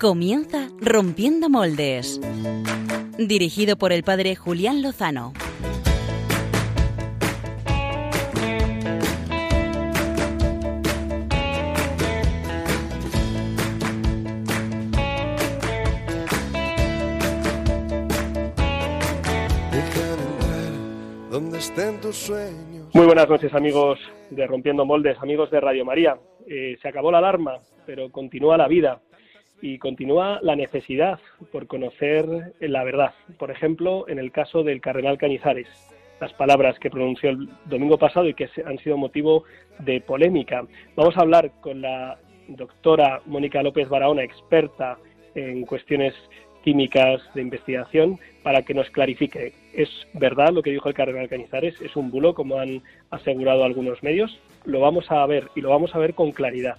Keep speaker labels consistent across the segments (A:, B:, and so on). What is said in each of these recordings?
A: Comienza Rompiendo Moldes. Dirigido por el padre Julián Lozano.
B: Muy buenas noches amigos de Rompiendo Moldes, amigos de Radio María. Eh, se acabó la alarma, pero continúa la vida y continúa la necesidad por conocer la verdad. Por ejemplo, en el caso del cardenal Cañizares, las palabras que pronunció el domingo pasado y que han sido motivo de polémica. Vamos a hablar con la doctora Mónica López Barahona, experta en cuestiones químicas de investigación, para que nos clarifique. ¿Es verdad lo que dijo el cardenal Cañizares? ¿Es un bulo, como han asegurado algunos medios? Lo vamos a ver y lo vamos a ver con claridad.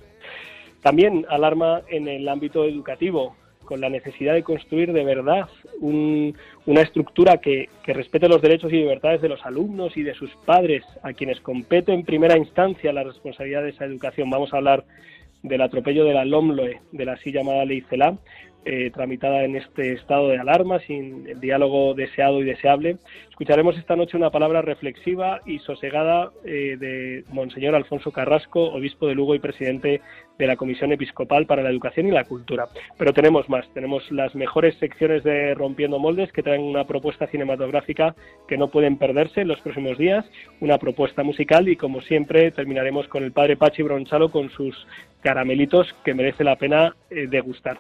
B: También alarma en el ámbito educativo, con la necesidad de construir de verdad una estructura que, que, respete los derechos y libertades de los alumnos y de sus padres, a quienes compete en primera instancia la responsabilidad de esa educación. Vamos a hablar del atropello de la LOMLOE, de la así llamada ley CELA, eh, tramitada en este estado de alarma, sin el diálogo deseado y deseable. Escucharemos esta noche una palabra reflexiva y sosegada eh, de Monseñor Alfonso Carrasco, obispo de Lugo y presidente de la Comisión Episcopal para la Educación y la Cultura. Pero tenemos más, tenemos las mejores secciones de Rompiendo Moldes que traen una propuesta cinematográfica que no pueden perderse en los próximos días, una propuesta musical y como siempre terminaremos con el padre Pachi Bronchalo con sus caramelitos que merece la pena eh, degustar.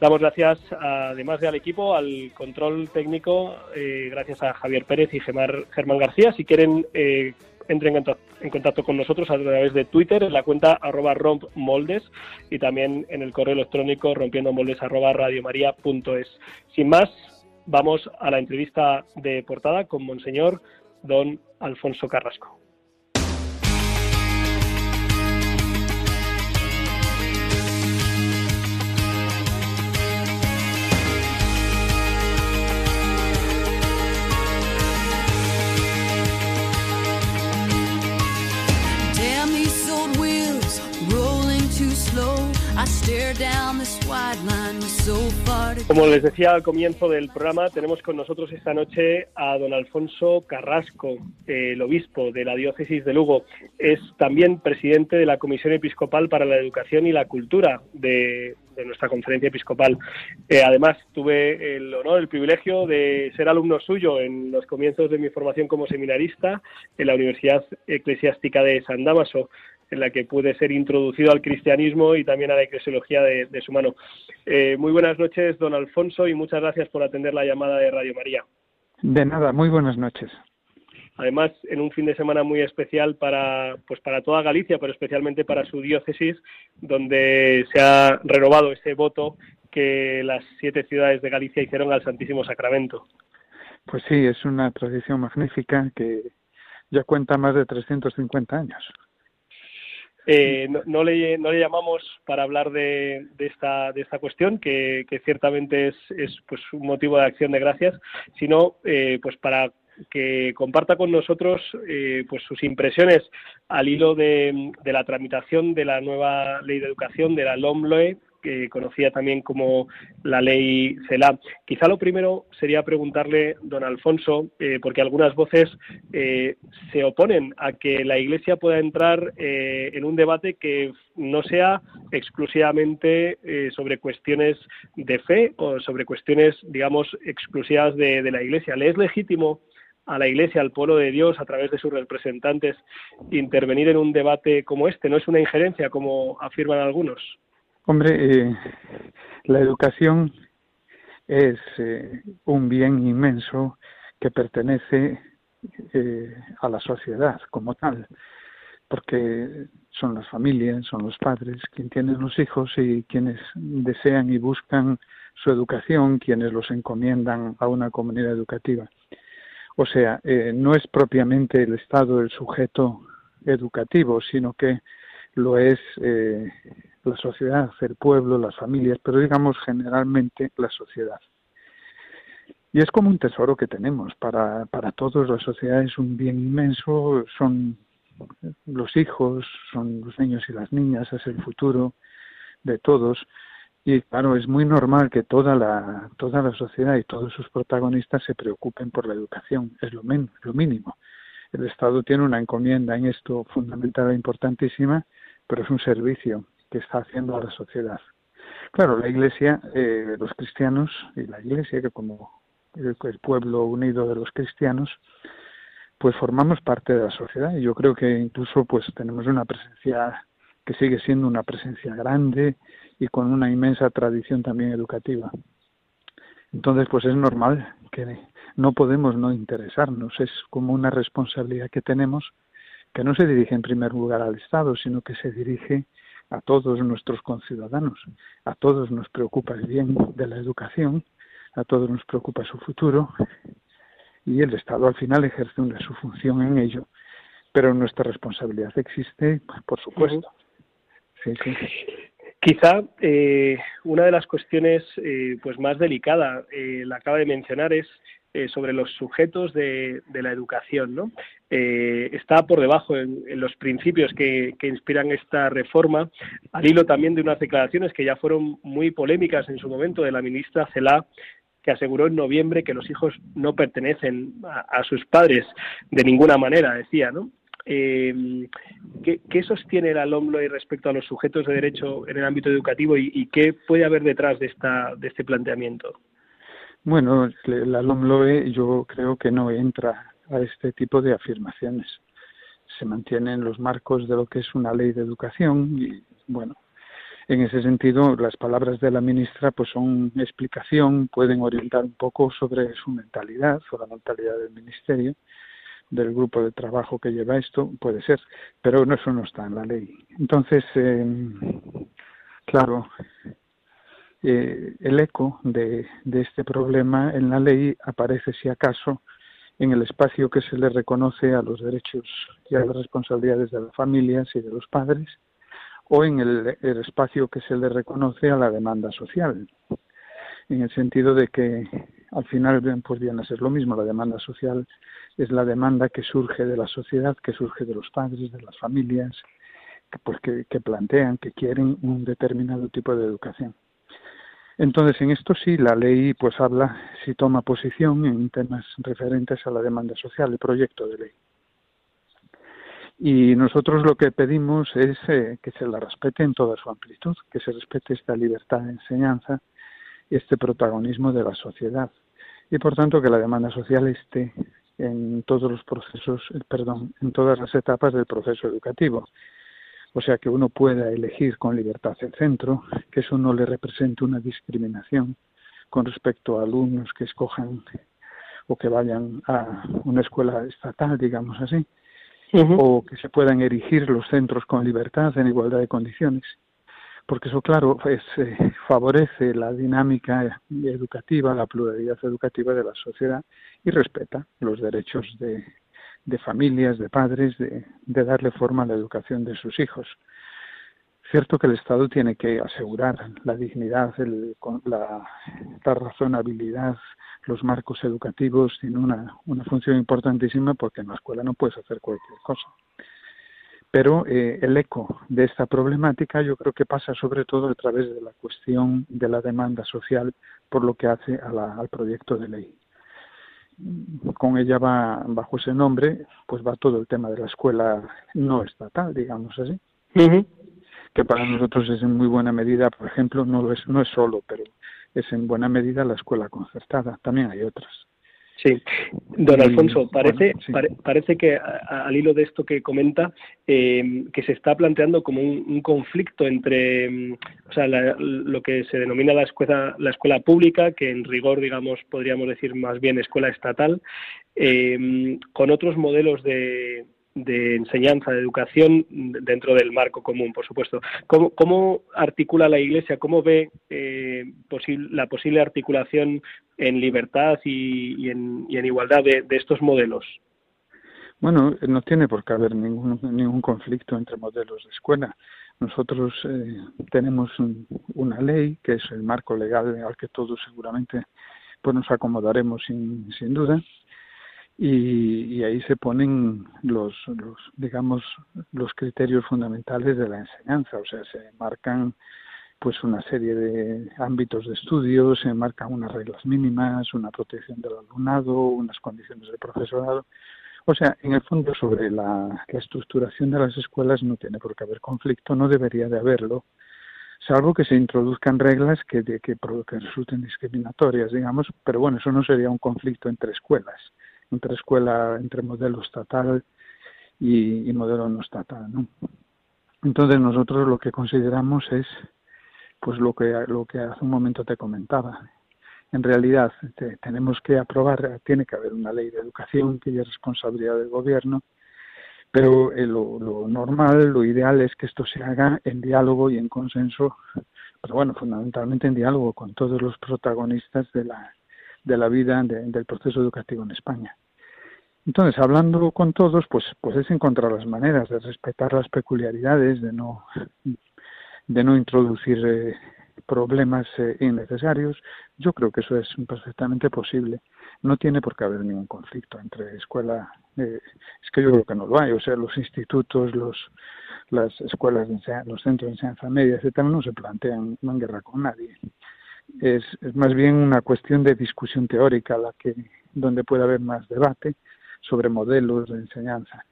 B: Damos gracias, además de al equipo, al control técnico, eh, gracias a Javier Pérez y Germán García. Si quieren, eh, entren en contacto con nosotros a través de Twitter, en la cuenta arroba rompmoldes y también en el correo electrónico rompiendomoldes arroba radiomaria.es. Sin más, vamos a la entrevista de portada con Monseñor Don Alfonso Carrasco. Como les decía al comienzo del programa, tenemos con nosotros esta noche a don Alfonso Carrasco, el obispo de la diócesis de Lugo. Es también presidente de la Comisión Episcopal para la Educación y la Cultura de, nuestra conferencia episcopal. Eh, además, tuve el honor, el privilegio de ser alumno suyo en los comienzos de mi formación como seminarista en la Universidad Eclesiástica de San Damaso en la que pude ser introducido al cristianismo y también a la eclesiología de, su mano. Eh, muy buenas noches, don Alfonso, y muchas gracias por atender la llamada de Radio María.
C: De nada, muy buenas noches.
B: Además, en un fin de semana muy especial para, pues para toda Galicia, pero especialmente para su diócesis, donde se ha renovado ese voto que las siete ciudades de Galicia hicieron al Santísimo Sacramento.
C: Pues sí, es una tradición magnífica que ya cuenta más de 350 años.
B: Eh, no, le, no, le, llamamos para hablar de, esta, de esta cuestión, que, ciertamente es, es, pues, un motivo de acción de gracias, sino eh, pues para que comparta con nosotros eh, pues sus impresiones al hilo de, de, la tramitación de la nueva ley de educación, de la LOMLOE, que conocía también como la ley CELA. Quizá lo primero sería preguntarle, don Alfonso, eh, porque algunas voces eh, se oponen a que la Iglesia pueda entrar eh, en un debate que no sea exclusivamente sobre cuestiones de fe o sobre cuestiones, digamos, exclusivas de, de la Iglesia. ¿Le es legítimo a la Iglesia, al pueblo de Dios, a través de sus representantes, intervenir en un debate como este? ¿No es una injerencia, como afirman algunos?
C: Hombre, eh, la educación es eh, un bien inmenso que pertenece eh, a la sociedad como tal, porque son las familias, son los padres quienes tienen los hijos y quienes desean y buscan su educación, quienes los encomiendan a una comunidad educativa. O sea, no es propiamente el Estado el sujeto educativo, sino que lo es la sociedad, el pueblo, las familias, pero digamos generalmente la sociedad. Y es como un tesoro que tenemos para, para todos, la sociedad es un bien inmenso, son los hijos, son los niños y las niñas, es el futuro de todos. Y claro, es muy normal que toda la, toda la sociedad y todos sus protagonistas se preocupen por la educación, es lo, men, lo mínimo. El Estado tiene una encomienda en esto fundamental e importantísima, pero es un servicio que está haciendo a la sociedad. Claro, la Iglesia, eh, los cristianos y la Iglesia, que como el, el pueblo unido de los cristianos, pues formamos parte de la sociedad y yo creo que incluso pues tenemos una presencia que sigue siendo una presencia grande y con una inmensa tradición también educativa. Entonces, pues es normal que no podemos no interesarnos, es como una responsabilidad que tenemos que no se dirige en primer lugar al Estado, sino que se dirige a todos nuestros conciudadanos. A todos nos preocupa el bien de la educación, a todos nos preocupa su futuro y el Estado al final ejerce una, su función en ello, pero nuestra responsabilidad existe, por supuesto. Sí, sí.
B: Quizá eh, una de las cuestiones eh, pues más delicada, eh, la acaba de mencionar, es eh, sobre los sujetos de, la educación. ¿no? Eh, está por debajo en, los principios que, inspiran esta reforma, al hilo también de unas declaraciones que ya fueron muy polémicas en su momento de la ministra Celá, que aseguró en noviembre que los hijos no pertenecen a, sus padres de ninguna manera, decía, ¿no? Eh, ¿qué, ¿qué, sostiene la LOMLOE respecto a los sujetos de derecho en el ámbito educativo y, y qué puede haber detrás de, esta, de este planteamiento?
C: Bueno, la LOMLOE yo creo que no entra a este tipo de afirmaciones. Se mantiene en los marcos de lo que es una ley de educación y, bueno, en ese sentido, las palabras de la ministra pues son explicación, pueden orientar un poco sobre su mentalidad o la mentalidad del ministerio, del grupo de trabajo que lleva esto, puede ser, pero eso no está en la ley. Entonces, eh, claro, eh, el eco de, este problema en la ley aparece, si acaso, en el espacio que se le reconoce a los derechos y a las responsabilidades de las familias y de los padres, o en el, espacio que se le reconoce a la demanda social, en el sentido de que al final pues viene a ser lo mismo, la demanda social es la demanda que surge de la sociedad, que surge de los padres, de las familias, que, pues que plantean, que quieren un determinado tipo de educación. Entonces, en esto sí, la ley pues habla, si toma posición en temas referentes a la demanda social, el proyecto de ley. Y nosotros lo que pedimos es eh, que se la respete en toda su amplitud, que se respete esta libertad de enseñanza, este protagonismo de la sociedad. Y por tanto que la demanda social esté en todos los procesos, eh, perdón, en todas las etapas del proceso educativo. O sea que uno pueda elegir con libertad el centro, que eso no le represente una discriminación con respecto a alumnos que escojan o que vayan a una escuela estatal, digamos así, uh -huh. o que se puedan erigir los centros con libertad en igualdad de condiciones porque eso claro pues, eh, favorece la dinámica educativa la pluralidad educativa de la sociedad y respeta los derechos de, de familias de padres de, de darle forma a la educación de sus hijos cierto que el Estado tiene que asegurar la dignidad, el, la, la razonabilidad, los marcos educativos tienen una, una función importantísima porque en la escuela no puedes hacer cualquier cosa. Pero eh, el eco de esta problemática yo creo que pasa sobre todo a través de la cuestión de la demanda social por lo que hace a la, al proyecto de ley. Con ella va, bajo ese nombre, pues va todo el tema de la escuela no estatal, digamos así. Uh -huh. que para nosotros es en muy buena medida, por ejemplo, no lo es, no es solo, pero es en buena medida la escuela concertada. También hay otras.
B: Sí, don Alfonso, parece, bueno, sí. pare, parece que a, al hilo de esto que comenta, eh, que se está planteando como un, un conflicto entre, o sea, la, lo que se denomina la escuela, la escuela pública, que en rigor, digamos, podríamos decir más bien escuela estatal, eh, con otros modelos de, de enseñanza, de educación dentro del marco común, por supuesto. ¿Cómo, cómo articula la Iglesia? ¿Cómo ve eh, la posible articulación en libertad y, y, en, y en, igualdad de, de, estos modelos?
C: Bueno, no tiene por qué haber ningún, ningún conflicto entre modelos de escuela. Nosotros eh, tenemos un, una ley que es el marco legal al que todos seguramente pues nos acomodaremos sin, sin duda y, y, ahí se ponen los, los, digamos, los criterios fundamentales de la enseñanza, o sea, se marcan pues una serie de ámbitos de estudio, se marcan unas reglas mínimas, una protección del alumnado, unas condiciones de profesorado. O sea, en el fondo sobre la, estructuración de las escuelas no tiene por qué haber conflicto, no debería de haberlo, salvo que se introduzcan reglas que, que, que resulten discriminatorias, digamos, pero bueno, eso no sería un conflicto entre escuelas, entre escuela, entre modelo estatal y, y modelo no estatal, ¿no? Entonces nosotros lo que consideramos es pues lo que lo que hace un momento te comentaba. En realidad tenemos que aprobar, tiene que haber una ley de educación que es responsabilidad del gobierno, pero eh, lo, lo, normal, lo ideal es que esto se haga en diálogo y en consenso, pero bueno, fundamentalmente en diálogo con todos los protagonistas de la, de la vida del proceso educativo en España. Entonces, hablando con todos, pues, pues es encontrar las maneras de respetar las peculiaridades, de no, de no introducir eh, problemas eh, innecesarios. Yo creo que eso es perfectamente posible. No tiene por qué haber ningún conflicto entre escuela. Eh, es que yo creo que no lo hay. O sea, los institutos, los las escuelas, de los centros de enseñanza media, etcétera, no se plantean en guerra con nadie. Es, es más bien una cuestión de discusión teórica la que donde puede haber más debate sobre modelos de enseñanza.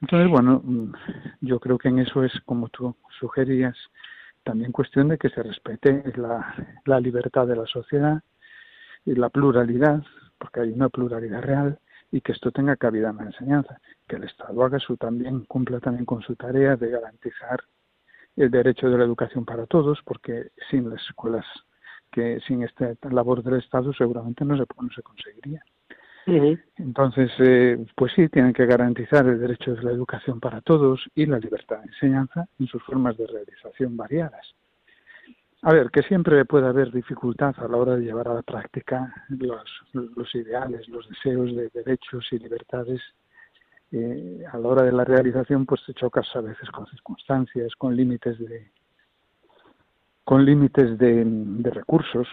C: Entonces, bueno, mm, yo creo que en eso es, como tú sugerías, también cuestión de que se respete la, la libertad de la sociedad y la pluralidad, porque hay una pluralidad real, y que esto tenga cabida en la enseñanza, que el Estado haga su también, cumpla también con su tarea de garantizar el derecho de la educación para todos, porque sin las escuelas, que sin esta labor del Estado seguramente no se, no se conseguiría. Entonces, eh, pues sí, tienen que garantizar el derecho de la educación para todos y la libertad de enseñanza en sus formas de realización variadas. A ver, que siempre puede haber dificultad a la hora de llevar a la práctica los, los ideales, los deseos de derechos y libertades. Eh, a la hora de la realización, pues te chocas a veces con circunstancias, con límites de, con límites de, recursos.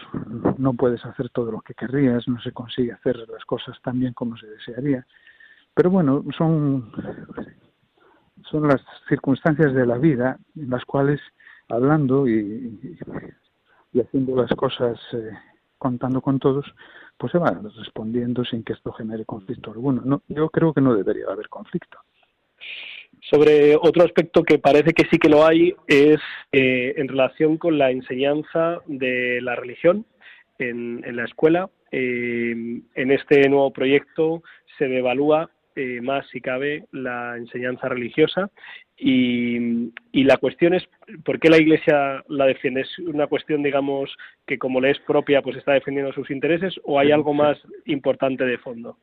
C: No puedes hacer todo lo que querrías, no se consigue hacer las cosas tan bien como se desearía. Pero bueno, son, son las circunstancias de la vida en las cuales hablando y, haciendo las cosas, eh, contando con todos, pues se van respondiendo sin que esto genere conflicto alguno. No, yo creo que no debería haber conflicto.
B: Sobre otro aspecto que parece que sí que lo hay es eh, en relación con la enseñanza de la religión en, la escuela. Eh, en este nuevo proyecto se devalúa eh, más, si cabe, la enseñanza religiosa y, y, la cuestión es por qué la Iglesia la defiende. ¿Es una cuestión, digamos, que como le es propia, pues está defendiendo sus intereses o hay algo más importante de fondo?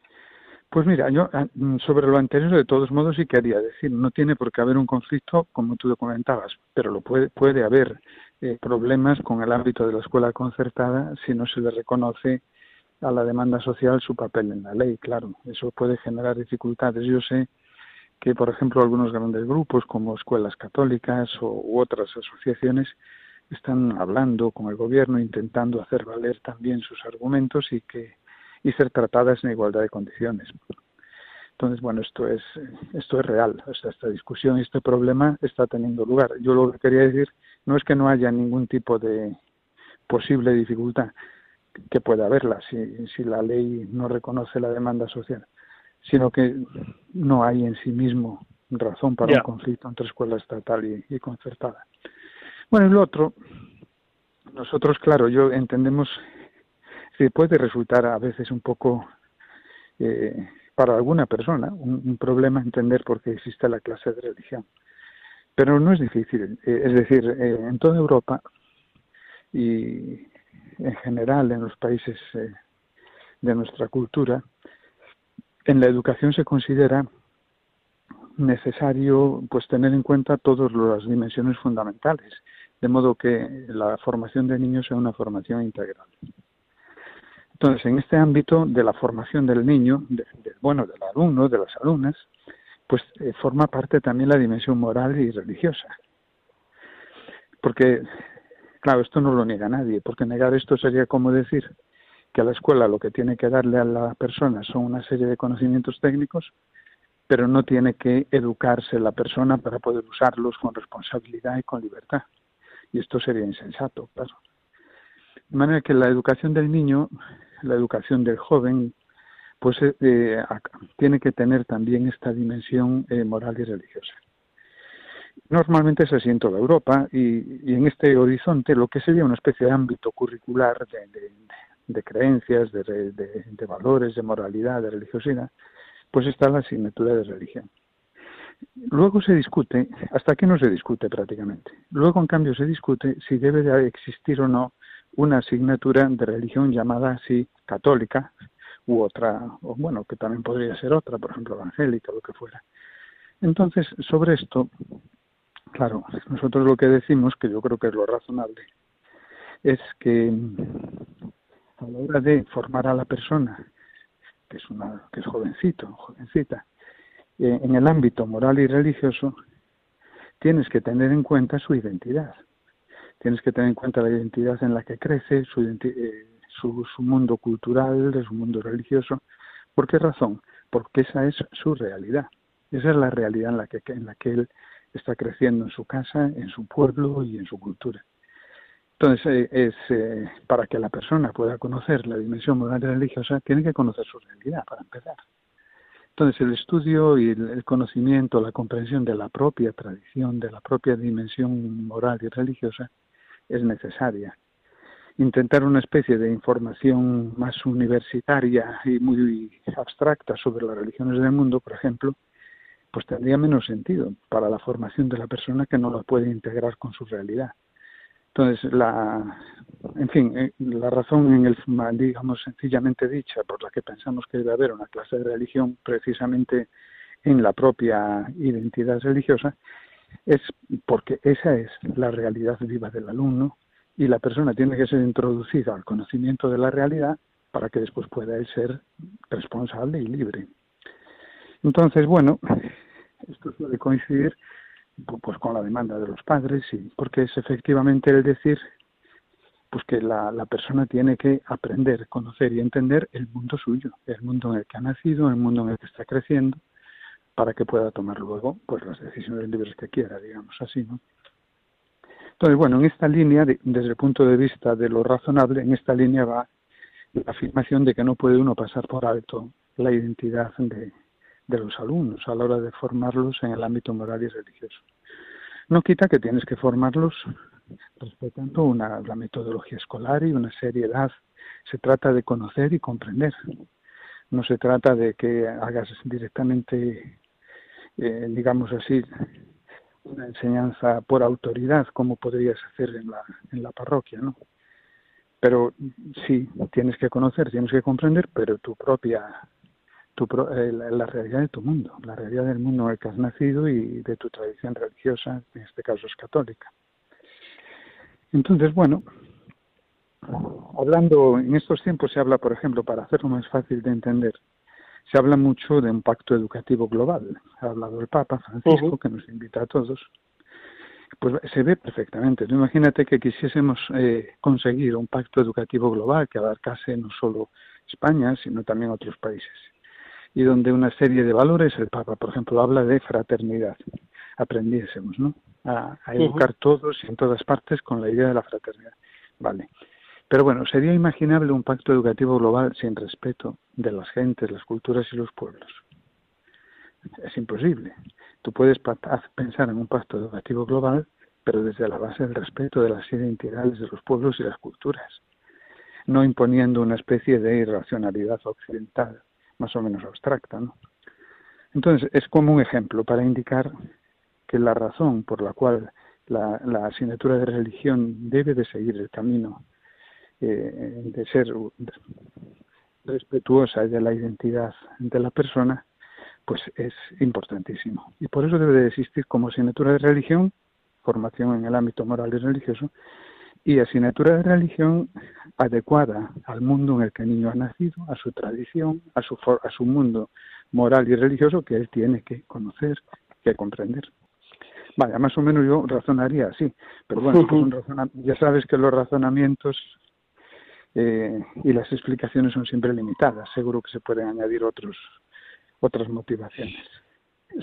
C: Pues mira, yo ah, mm, sobre lo anterior de todos modos sí quería decir, no tiene por qué haber un conflicto como tú comentabas, pero lo puede, puede haber eh, problemas con el ámbito de la escuela concertada si no se le reconoce a la demanda social su papel en la ley, claro, eso puede generar dificultades. Yo sé que, por ejemplo, algunos grandes grupos como escuelas católicas o, u otras asociaciones están hablando con el gobierno, intentando hacer valer también sus argumentos y que y ser tratadas en igualdad de condiciones. Entonces, bueno, esto es, esto es real. O sea, esta discusión y este problema está teniendo lugar. Yo lo que quería decir no es que no haya ningún tipo de posible dificultad, que pueda haberla si, si la ley no reconoce la demanda social, sino que no hay en sí mismo razón para un conflicto entre escuela estatal y, y concertada. Bueno, y lo otro, nosotros, claro, yo entendemos puede resultar a veces un poco eh, para alguna persona un, problema entender por qué existe la clase de religión. Pero no es difícil. Eh, es decir, eh, en toda Europa y en general en los países de nuestra cultura, en la educación se considera necesario pues tener en cuenta todas las dimensiones fundamentales, de modo que la formación de niños sea una formación integral. Entonces, en este ámbito de la formación del niño, bueno, del alumno, de las alumnas, pues eh, forma parte también la dimensión moral y religiosa. Porque, claro, esto no lo niega nadie, porque negar esto sería como decir que a la escuela lo que tiene que darle a la persona son una serie de conocimientos técnicos, pero no tiene que educarse la persona para poder usarlos con responsabilidad y con libertad. y esto sería insensato, claro. De manera que la educación del niño, la educación del joven, pues eh, eh, tiene que tener también esta dimensión eh, moral y religiosa. Normalmente se así en toda Europa y, en este horizonte lo que sería una especie de ámbito curricular de, creencias, de, de, valores, de moralidad, de religiosidad, pues está la asignatura de religión. Luego se discute, hasta aquí no se discute prácticamente. Luego, en cambio, se discute si debe de existir o no una asignatura de religión llamada así católica, u otra, o bueno, que también podría ser otra, por ejemplo, evangélica, lo que fuera. Entonces, sobre esto, claro, nosotros lo que decimos, que yo creo que es lo razonable, es que a la hora de formar a la persona, que es una, que es jovencito, jovencita, eh, en el ámbito moral y religioso, tienes que tener en cuenta su identidad. Tienes que tener en cuenta la identidad en la que crece, su, eh, su, mundo cultural, su mundo religioso. ¿Por qué razón? Porque esa es su realidad. Esa es la realidad en la que, en la que él está creciendo en su casa, en su pueblo y en su cultura. Entonces, eh, eh, para que la persona pueda conocer la dimensión moral y religiosa, tiene que conocer su realidad, para empezar. Entonces, el estudio y el conocimiento, la comprensión de la propia tradición, de la propia dimensión moral y religiosa, es necesaria intentar una especie de información más universitaria y muy abstracta sobre las religiones del mundo, por ejemplo, pues tendría menos sentido para la formación de la persona que no la puede integrar con su realidad. Entonces, la, en fin, eh, la razón en el, digamos, sencillamente dicha por la que pensamos que debe haber una clase de religión precisamente en la propia identidad religiosa es porque esa es la realidad viva del alumno y la persona tiene que ser introducida al conocimiento de la realidad para que después pueda ser responsable y libre. Entonces, bueno, esto suele coincidir pues con la demanda de los padres, y porque es efectivamente el decir pues que la, la persona tiene que aprender, conocer y entender el mundo suyo, el mundo en el que ha nacido, el mundo en el que está creciendo, para que pueda tomar luego pues las decisiones libres que quiera, digamos así, ¿no? Entonces, bueno, en esta línea, desde el punto de vista de lo razonable, en esta línea va la afirmación de que no puede uno pasar por alto la identidad de, los alumnos a la hora de formarlos en el ámbito moral y religioso. No quita que tienes que formarlos respetando una, la metodología escolar y una seriedad. Se trata de conocer y comprender. No se trata de que hagas directamente, eh, digamos así, una enseñanza por autoridad como podrías hacer en la, en la parroquia, ¿no? Pero sí, tienes que conocer, tienes que comprender, pero tu propia, tu, eh, la, realidad de tu mundo, la realidad del mundo en el que has nacido y de tu tradición religiosa, en este caso es católica. Entonces, bueno, hablando en estos tiempos se habla, por ejemplo, para hacerlo más fácil de entender, se habla mucho de un pacto educativo global. Ha hablado el Papa Francisco, que nos invita a todos. Pues se ve perfectamente. imagínate que quisiésemos eh, conseguir un pacto educativo global que abarcase no solo España, sino también otros países. Y donde una serie de valores, el Papa, por ejemplo, habla de fraternidad. Aprendiésemos, ¿no? A, educar todos y en todas partes con la idea de la fraternidad. Vale. Pero bueno, sería imaginable un pacto educativo global sin respeto de las gentes, las culturas y los pueblos. Es imposible. Tú puedes pensar en un pacto educativo global, pero desde la base del respeto de las identidades de los pueblos y las culturas, no imponiendo una especie de irracionalidad occidental, más o menos abstracta. ¿no? Entonces, es como un ejemplo para indicar que la razón por la cual la asignatura de religión debe de seguir el camino eh, de ser respetuosa de la identidad de la persona, pues es importantísimo. Y por eso debe de existir como asignatura de religión, formación en el ámbito moral y religioso, y asignatura de religión adecuada al mundo en el que el niño ha nacido, a su tradición, a su, a su mundo moral y religioso que él tiene que conocer, que comprender. Vaya, más o menos yo razonaría así, pero bueno, pues ya sabes que los razonamientos eh, y las explicaciones son siempre limitadas. Seguro que se pueden añadir otros, otras motivaciones.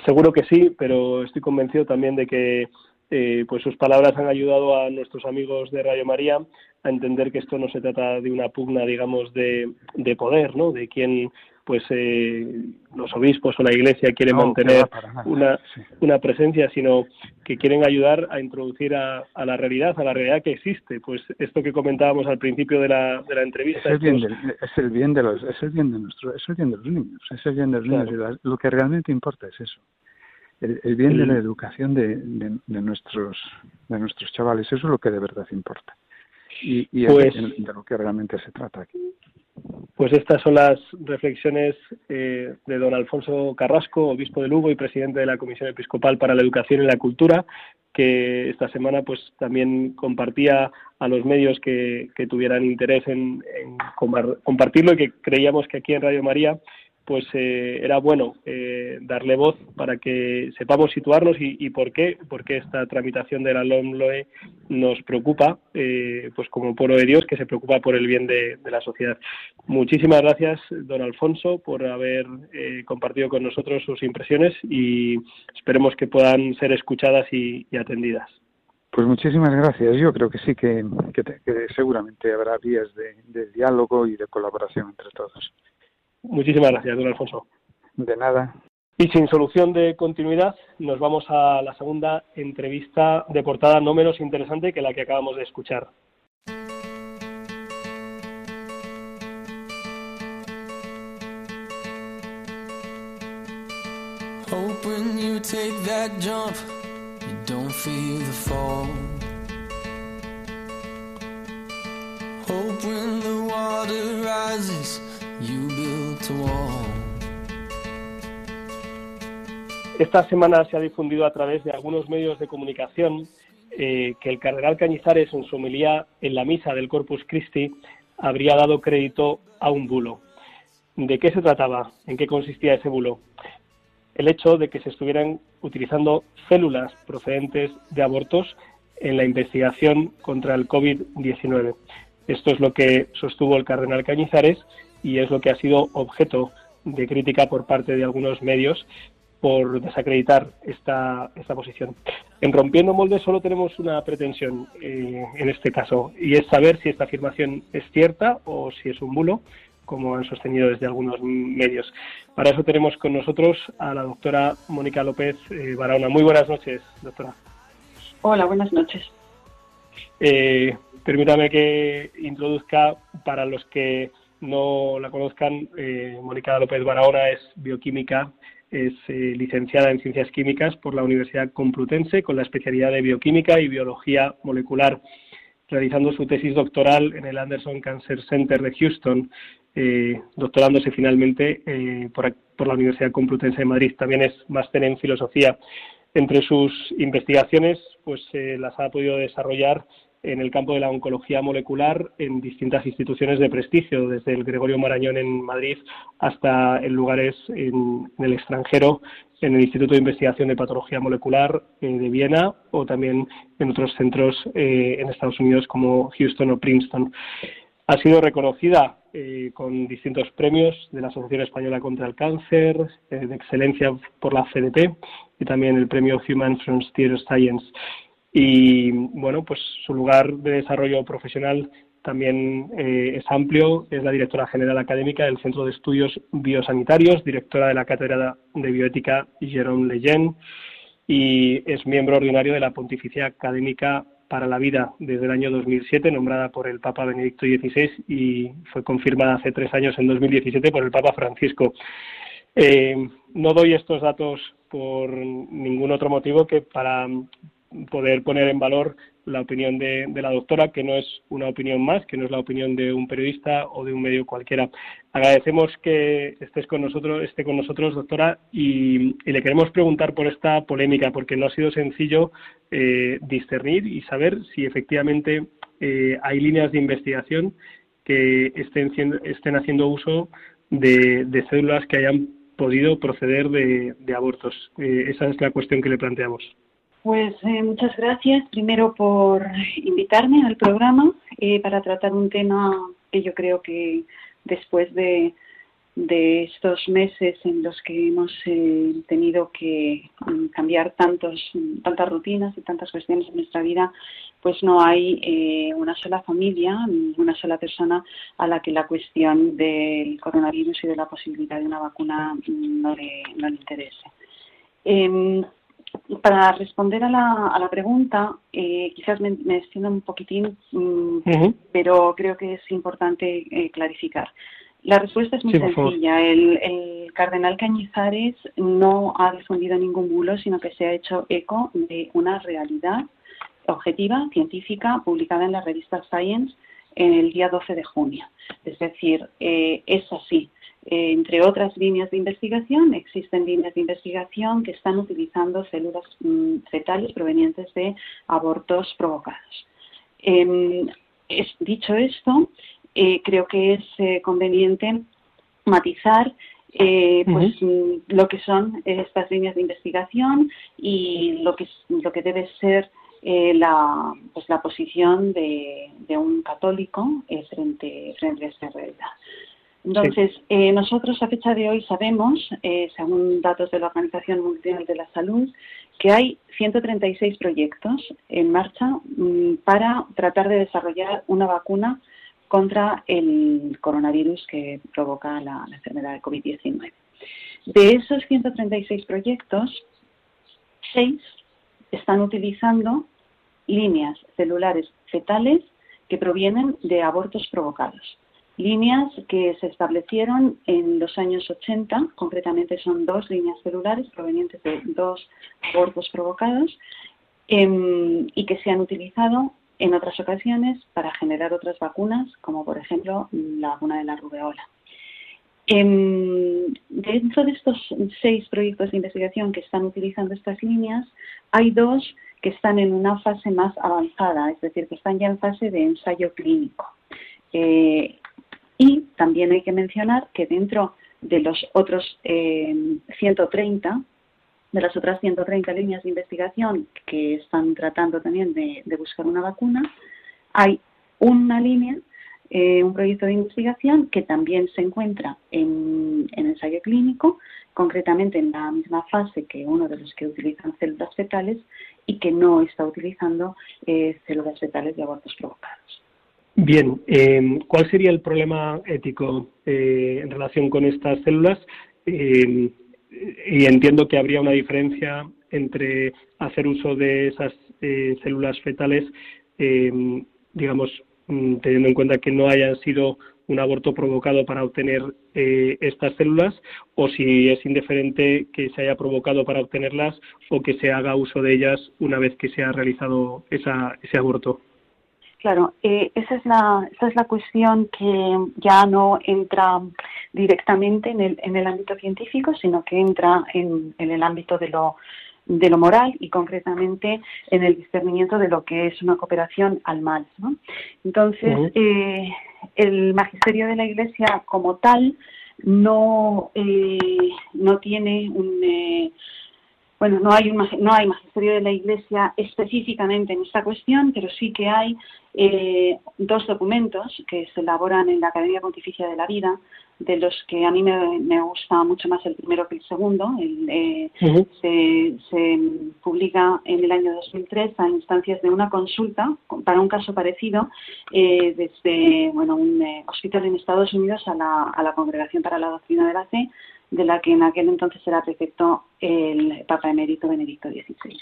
B: Seguro que sí, pero estoy convencido también de que eh, pues sus palabras han ayudado a nuestros amigos de Radio María a entender que esto no se trata de una pugna, digamos, de, de poder, ¿no? De quién pues eh, los obispos o la iglesia quieren mantener una, una presencia, sino que quieren ayudar a introducir a, la realidad, a la realidad que existe. Pues esto que comentábamos al principio de la, de la entrevista.
C: Es el, bien de, es el bien de los, es el bien de nuestro, es el bien de los niños, es el bien de los niños. Lo que realmente importa es eso. El, bien de la educación de, de, nuestros de nuestros chavales, eso es lo que de verdad importa. Y, y pues, de lo que realmente se trata aquí.
B: Pues estas son las reflexiones eh, de don Alfonso Carrasco, obispo de Lugo y presidente de la Comisión Episcopal para la Educación y la Cultura, que esta semana pues también compartía a los medios que, tuvieran interés en compartirlo y que creíamos que aquí en Radio María pues eh, era bueno eh, darle voz para que sepamos situarnos y, por qué, porque esta tramitación de la LOMLOE nos preocupa, eh, pues como pueblo de Dios que se preocupa por el bien de, la sociedad. Muchísimas gracias, don Alfonso, por haber compartido con nosotros sus impresiones y esperemos que puedan ser escuchadas y, atendidas.
C: Pues muchísimas gracias. Yo creo que sí, que, seguramente habrá vías de diálogo y de colaboración entre todos.
B: Muchísimas gracias, don Alfonso.
C: De nada.
B: Y sin solución de continuidad, nos vamos a la segunda entrevista de portada no menos interesante que la que acabamos de escuchar. Esta semana se ha difundido a través de algunos medios de comunicación eh, que el cardenal Cañizares en su homilía en la misa del Corpus Christi habría dado crédito a un bulo. ¿De qué se trataba? ¿En qué consistía ese bulo? El hecho de que se estuvieran utilizando células procedentes de abortos en la investigación contra el COVID-19. Esto es lo que sostuvo el cardenal Cañizares y es lo que ha sido objeto de crítica por parte de algunos medios por desacreditar esta, esta posición. En Rompiendo Moldes solo tenemos una pretensión eh, en este caso, y es saber si esta afirmación es cierta o si es un bulo, como han sostenido desde algunos medios. Para eso tenemos con nosotros a la doctora Mónica López eh, Barahona. Muy buenas noches, doctora.
D: Hola, buenas noches.
B: Eh, permítame que introduzca para los que no la conozcan, Mónica López Barahona es bioquímica es eh, licenciada en Ciencias Químicas por la Universidad Complutense con la especialidad de Bioquímica y Biología Molecular, realizando su tesis doctoral en el Anderson Cancer Center de Houston, eh, doctorándose finalmente eh, por, la Universidad Complutense de Madrid. También es máster en Filosofía. Entre sus investigaciones, pues las ha podido desarrollar en el campo de la oncología molecular en distintas instituciones de prestigio, desde el Gregorio Marañón en Madrid hasta en lugares en, el extranjero, en el Instituto de Investigación de Patología Molecular eh, de Viena o también en otros centros eh, en Estados Unidos como Houston o Princeton. Ha sido reconocida eh, con distintos premios de la Asociación Española contra el Cáncer, de excelencia por la CDP y también el premio Human Frontier Science y bueno, pues su lugar de desarrollo profesional también eh, es amplio, es la directora general académica del Centro de Estudios Biosanitarios, directora de la Cátedra de Bioética Jérôme Lejeune y es miembro ordinario de la Pontificia Académica para la Vida desde el año 2007, nombrada por el Papa Benedicto XVI y fue confirmada hace tres años, en 2017, por el Papa Francisco. Eh, no doy estos datos por ningún otro motivo que para poder poner en valor la opinión de, la doctora, que no es una opinión más, que no es la opinión de un periodista o de un medio cualquiera. Agradecemos que estés con nosotros, esté con nosotros, doctora, y, le queremos preguntar por esta polémica, porque no ha sido sencillo eh, discernir y saber si efectivamente eh, hay líneas de investigación que estén, estén haciendo uso de, células que hayan podido proceder de, abortos. Eh, esa es la cuestión que le planteamos.
D: Pues eh, muchas gracias primero por invitarme al programa eh, para tratar un tema que yo creo que después de, estos meses en los que hemos eh, tenido que mm, cambiar tantos, tantas rutinas y tantas cuestiones en nuestra vida, pues no hay eh, una sola familia, una sola persona a la que la cuestión del coronavirus y de la posibilidad de una vacuna mm, no le, no le interese. Em, para responder a la, a la pregunta, eh, quizás me, me, extiendo un poquitín, mm, pero creo que es importante eh, clarificar. La respuesta es muy sencilla. El, cardenal Cañizares no ha difundido ningún bulo, sino que se ha hecho eco de una realidad objetiva, científica, publicada en la revista Science en el día 12 de junio. Es decir, eh, es así. Eh, entre otras líneas de investigación, existen líneas de investigación que están utilizando células mm, fetales provenientes de abortos provocados. Em, dicho esto, eh, creo que es eh, conveniente matizar pues, mm, lo que son estas líneas de investigación y lo que, lo que debe ser la, pues, la posición de, un católico frente, frente a esta realidad. Entonces, eh, nosotros a fecha de hoy sabemos, eh, según datos de la Organización Mundial de la Salud, que hay 136 proyectos en marcha mm, para tratar de desarrollar una vacuna contra el coronavirus que provoca la, la enfermedad de COVID-19. De esos 136 proyectos, seis están utilizando líneas celulares fetales que provienen de abortos provocados líneas que se establecieron en los años 80, concretamente son dos líneas celulares provenientes de dos abortos provocados em, y que se han utilizado en otras ocasiones para generar otras vacunas, como por ejemplo la vacuna de la rubeola. Em, dentro de estos seis proyectos de investigación que están utilizando estas líneas, hay dos que están en una fase más avanzada, es decir, que están ya en fase de ensayo clínico. Eh, y también hay que mencionar que dentro de los otros 130, eh, de las otras 130 líneas de investigación que están tratando también de, buscar una vacuna, hay una línea, eh, un proyecto de investigación que también se encuentra en, ensayo clínico, concretamente en la misma fase que uno de los que utilizan células fetales y que no está utilizando eh, células fetales de abortos provocados.
B: Bien, eh, ¿cuál sería el problema ético eh, en relación con estas células? Eh, y entiendo que habría una diferencia entre hacer uso de esas células fetales, digamos, mm, teniendo en cuenta que no hayan sido un aborto provocado para obtener estas células, o si es indiferente que se haya provocado para obtenerlas o que se haga uso de ellas una vez que se ha realizado ese aborto.
D: Claro, eh, esa, es la, esa es la cuestión que ya no entra directamente en el, en el ámbito científico, sino que entra en, en el ámbito de lo, de lo moral y concretamente en el discernimiento de lo que es una cooperación al mal. ¿no? Entonces, eh, el magisterio de la Iglesia como tal no, eh, no tiene un, eh, bueno, no hay, un, no hay magisterio de la Iglesia específicamente en esta cuestión, pero sí que hay eh, dos documentos que se elaboran en la Academia Pontificia de la Vida, de los que a mí me, gusta mucho más el primero que el segundo. Eh, se, publica en el año 2003 a instancias de una consulta para un caso parecido eh, desde bueno, un hospital en Estados Unidos a la, a la Congregación para la Doctrina de la Fe de la que en aquel entonces era prefecto el Papa Emérito Benedicto XVI.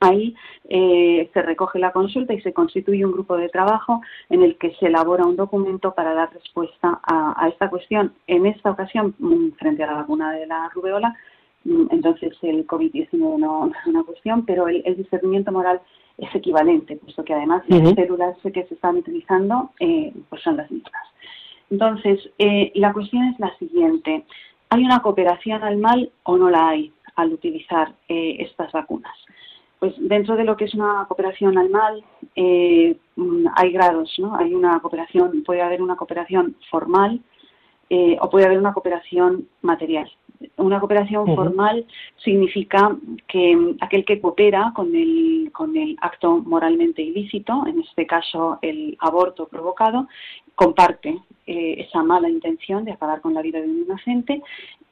D: Ahí eh, se recoge la consulta y se constituye un grupo de trabajo en el que se elabora un documento para dar respuesta a, esta cuestión. En esta ocasión, mm, frente a la vacuna de la rubeola, mm, entonces el COVID-19 no es una cuestión, pero el, discernimiento moral es equivalente, puesto que además las células que se están utilizando eh, pues son las mismas. Entonces, eh, la cuestión es la siguiente. ¿Hay una cooperación al mal o no la hay al utilizar eh, estas vacunas? Pues dentro de lo que es una cooperación al mal eh, hay grados, ¿no? Hay una cooperación, puede haber una cooperación formal eh, o puede haber una cooperación material. Una cooperación formal significa que aquel que coopera con el, con el acto moralmente ilícito, en este caso el aborto provocado, comparte eh, esa mala intención de acabar con la vida de un inocente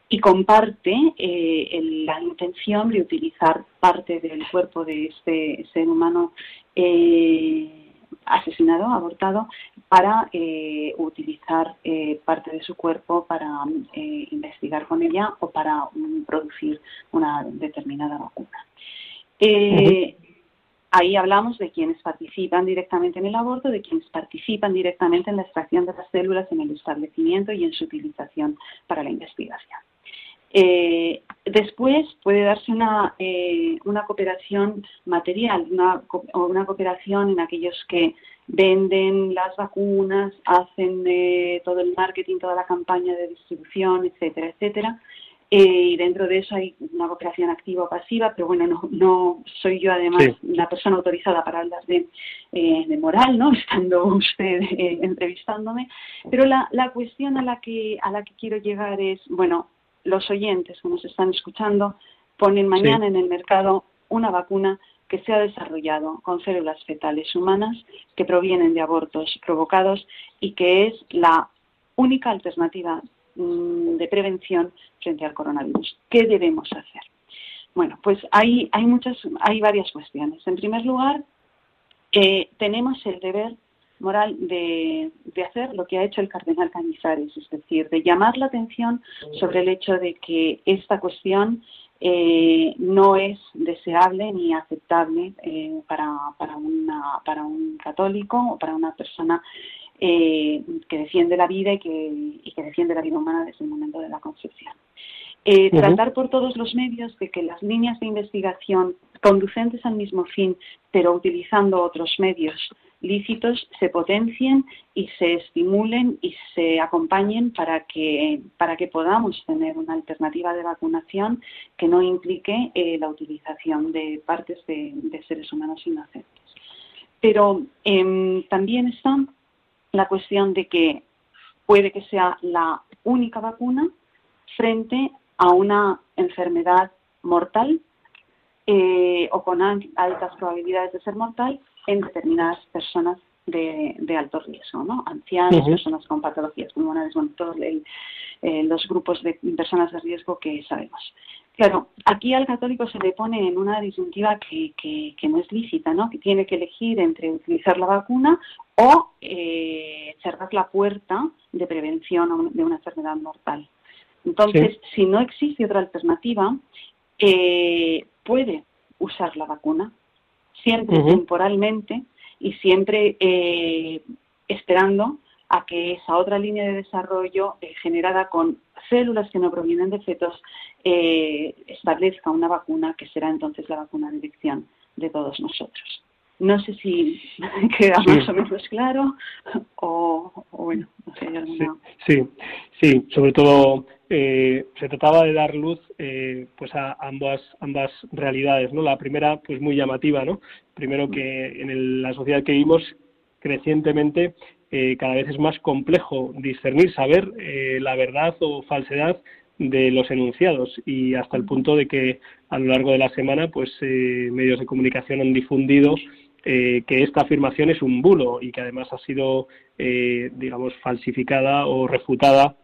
D: y comparte eh, la intención de utilizar parte del cuerpo de este ser humano eh, asesinado, abortado, para eh, utilizar parte de su cuerpo para investigar con ella o para mm, producir una determinada vacuna. Ahí hablamos de quienes participan directamente en el aborto, de quienes participan directamente en la extracción de las células en el establecimiento y en su utilización para la investigación. Eh, después puede darse una, eh, una cooperación material una, o una cooperación en aquellos que venden las vacunas, hacen eh, todo el marketing, toda la campaña de distribución, etcétera, etcétera. y dentro de eso hay una cooperación activa o pasiva, pero bueno, no, no soy yo además la persona autorizada para hablar de, de moral, ¿no? Estando usted entrevistándome. Pero la, la cuestión a la que a la que quiero llegar es, bueno, los oyentes que nos están escuchando ponen mañana en el mercado una vacuna que se ha desarrollado con células fetales humanas que provienen de abortos provocados y que es la única alternativa mm, de prevención frente al coronavirus. ¿Qué debemos hacer? Bueno, pues hay, hay muchas, hay varias cuestiones. En primer lugar, eh, tenemos el deber moral de, hacer lo que ha hecho el cardenal Cañizares, es decir, de llamar la atención sobre el hecho de que esta cuestión eh, no es deseable ni aceptable eh, para, para, una, para un católico o para una persona eh, que defiende la vida y que, y que defiende la vida humana desde el momento de la concepción. Tratar por todos los medios de que las líneas de investigación conducentes al mismo fin, pero utilizando otros medios, lícitos se potencien y se estimulen y se acompañen para que, para que podamos tener una alternativa de vacunación que no implique eh, la utilización de partes de, seres humanos inocentes. Pero em, también está la cuestión de que puede que sea la única vacuna frente a una enfermedad mortal eh, o con altas probabilidades de ser mortal en determinadas personas de, alto riesgo, ¿no? Ancianos, personas con patologías pulmonares, bueno, todos eh, los grupos de personas de riesgo que sabemos. Claro, aquí al católico se le pone en una disyuntiva que, que, no es lícita, ¿no? Que tiene que elegir entre utilizar la vacuna o eh, cerrar la puerta de prevención de una enfermedad mortal. Entonces, si no existe otra alternativa, eh, puede usar la vacuna, siempre temporalmente y siempre eh, esperando a que esa otra línea de desarrollo eh, generada con células que no provienen de fetos eh, establezca una vacuna que será entonces la vacuna de elección de todos nosotros. No sé si queda más o menos claro o, bueno, no sé,
B: alguna... sí, sí, sobre todo eh, se trataba de dar luz eh, pues a ambas ambas realidades no la primera pues muy llamativa no primero que en la sociedad que vivimos crecientemente eh, cada vez es más complejo discernir saber la verdad o falsedad de los enunciados. Y hasta el punto de que a lo largo de la semana pues medios de comunicación han difundido que esta afirmación es un bulo y que además ha sido digamos falsificada o refutada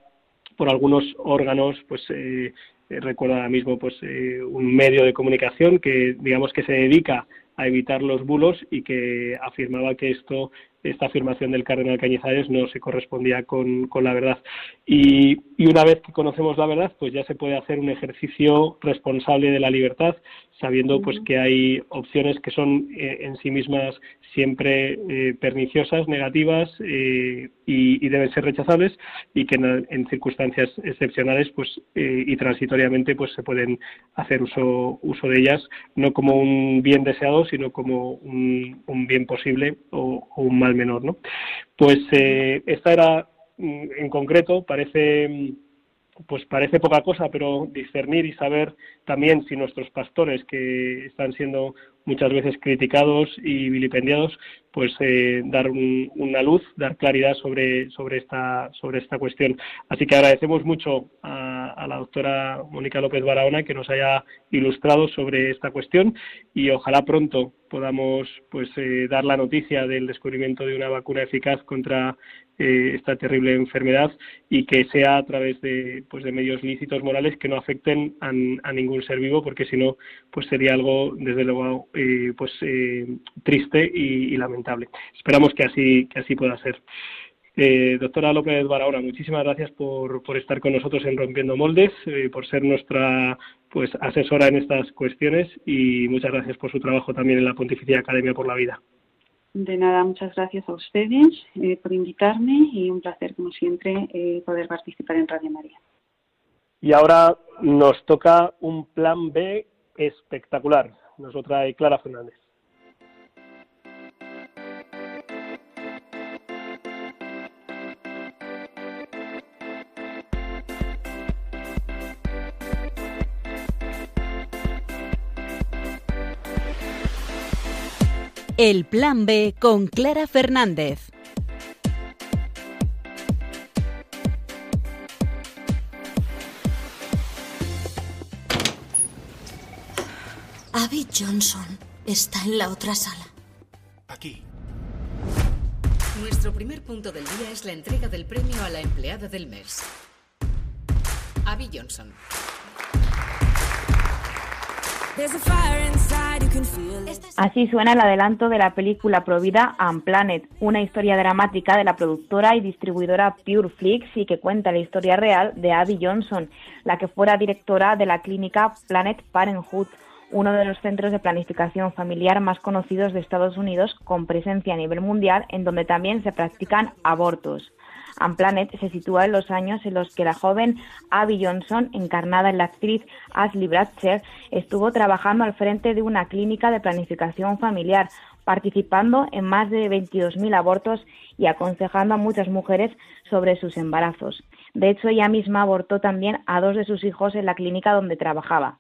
B: por algunos órganos, pues eh, recuerdo ahora mismo pues eh, un medio de comunicación que digamos que se dedica a evitar los bulos y que afirmaba que esto esta afirmación del cardenal Cañizares no se correspondía con, con la verdad. Y, y, una vez que conocemos la verdad, pues ya se puede hacer un ejercicio responsable de la libertad, sabiendo pues que hay opciones que son en sí mismas siempre eh, perniciosas, negativas eh, y, deben ser rechazables y que en, circunstancias excepcionales pues eh, y transitoriamente pues se pueden hacer uso, uso de ellas no como un bien deseado sino como un, bien posible o, un mal menor ¿no? pues esta era mm, en concreto parece pues parece poca cosa, pero discernir y saber también si nuestros pastores, que están siendo muchas veces criticados y vilipendiados, pues eh, dar una luz, dar claridad sobre, sobre, esta, sobre esta cuestión. Así que agradecemos mucho a, a, la doctora Mónica López Barahona que nos haya ilustrado sobre esta cuestión y ojalá pronto podamos pues eh, dar la noticia del descubrimiento de una vacuna eficaz contra eh, esta terrible enfermedad y que sea a través de pues de medios lícitos morales que no afecten a, ningún ser vivo porque si no pues sería algo desde luego eh, pues triste y, lamentable esperamos que así que así pueda ser doctora López Barahona, muchísimas gracias por, por, estar con nosotros en Rompiendo Moldes, por ser nuestra pues asesora en estas cuestiones y muchas gracias por su trabajo también en la Pontificia Academia por la Vida.
D: De nada, muchas gracias a ustedes eh, por invitarme y un placer, como siempre, eh, poder participar en Radio María.
B: Y ahora nos toca un plan B espectacular. Nos lo trae Clara Fernández.
A: El Plan B con Clara Fernández.
E: Abby Johnson está en la otra sala.
F: Aquí.
G: Nuestro primer punto del día es la entrega del premio a la empleada del mes. Abby Johnson.
H: Así suena el adelanto de la película Provida Unplanet, una historia dramática de la productora y distribuidora Pure Flix y que cuenta la historia real de Abby Johnson, la que fuera directora de la clínica Planet Parenthood, uno de los centros de planificación familiar más conocidos de Estados Unidos con presencia a nivel mundial en donde también se practican abortos. Unplanet se sitúa en los años en los que la joven Abby Johnson, encarnada en la actriz Ashley Bratcher, estuvo trabajando al frente de una clínica de planificación familiar, participando en más de 22.000 abortos y aconsejando a muchas mujeres sobre sus embarazos. De hecho, ella misma abortó también a dos de sus hijos en la clínica donde trabajaba.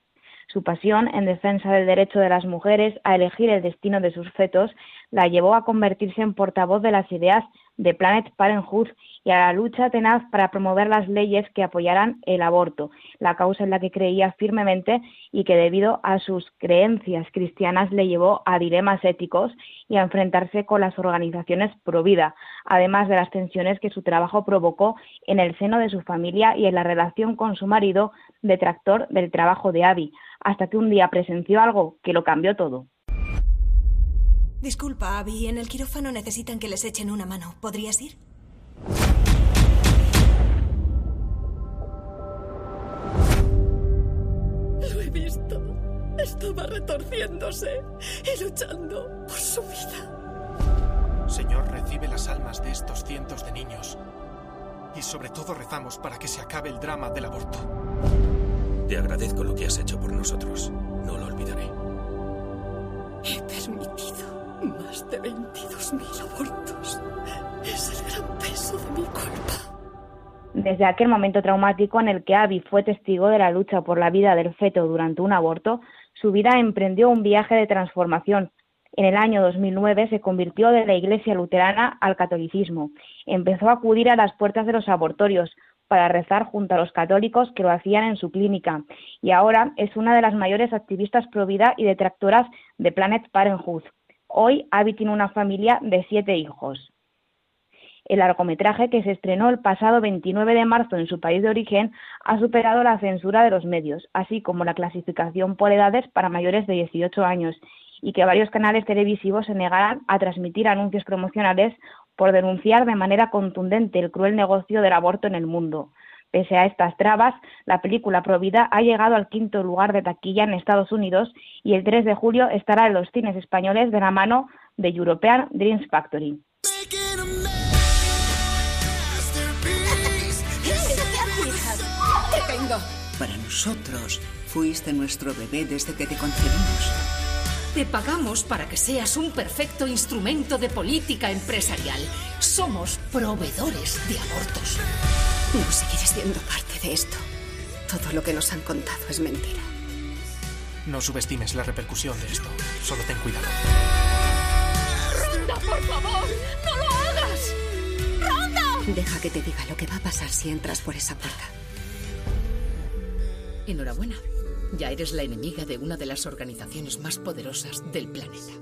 H: Su pasión en defensa del derecho de las mujeres a elegir el destino de sus fetos la llevó a convertirse en portavoz de las ideas de Planet Parenthood y a la lucha tenaz para promover las leyes que apoyaran el aborto, la causa en la que creía firmemente y que debido a sus creencias cristianas le llevó a dilemas éticos y a enfrentarse con las organizaciones pro vida, además de las tensiones que su trabajo provocó en el seno de su familia y en la relación con su marido, detractor del trabajo de Abby, hasta que un día presenció algo que lo cambió todo.
E: Disculpa, Abby, en el quirófano necesitan que les echen una mano. ¿Podrías ir?
I: Lo he visto. Estaba retorciéndose y luchando por su vida.
F: Señor, recibe las almas de estos cientos de niños. Y sobre todo rezamos para que se acabe el drama del aborto.
J: Te agradezco lo que has hecho por nosotros. No lo olvidaré.
I: He permitido más de 22.000 abortos. Es el gran peso de mi culpa.
H: Desde aquel momento traumático en el que Abby fue testigo de la lucha por la vida del feto durante un aborto, su vida emprendió un viaje de transformación. En el año 2009 se convirtió de la Iglesia luterana al catolicismo. Empezó a acudir a las puertas de los abortorios para rezar junto a los católicos que lo hacían en su clínica y ahora es una de las mayores activistas pro vida y detractoras de Planet Parenthood. Hoy Abby tiene una familia de siete hijos. El largometraje, que se estrenó el pasado 29 de marzo en su país de origen, ha superado la censura de los medios, así como la clasificación por edades para mayores de 18 años, y que varios canales televisivos se negaran a transmitir anuncios promocionales por denunciar de manera contundente el cruel negocio del aborto en el mundo. Pese a estas trabas, la película Provida ha llegado al quinto lugar de taquilla en Estados Unidos y el 3 de julio estará en los cines españoles de la mano de European Dreams Factory.
K: Para nosotros, fuiste nuestro bebé desde que te concebimos.
G: Te pagamos para que seas un perfecto instrumento de política empresarial. Somos proveedores de abortos.
E: No seguiré siendo parte de esto. Todo lo que nos han contado es mentira.
F: No subestimes la repercusión de esto. Solo ten cuidado.
G: ¡Ronda, por favor! ¡No lo hagas! ¡Ronda!
K: Deja que te diga lo que va a pasar si entras por esa puerta.
G: Enhorabuena. Ya eres la enemiga de una de las organizaciones más poderosas del planeta.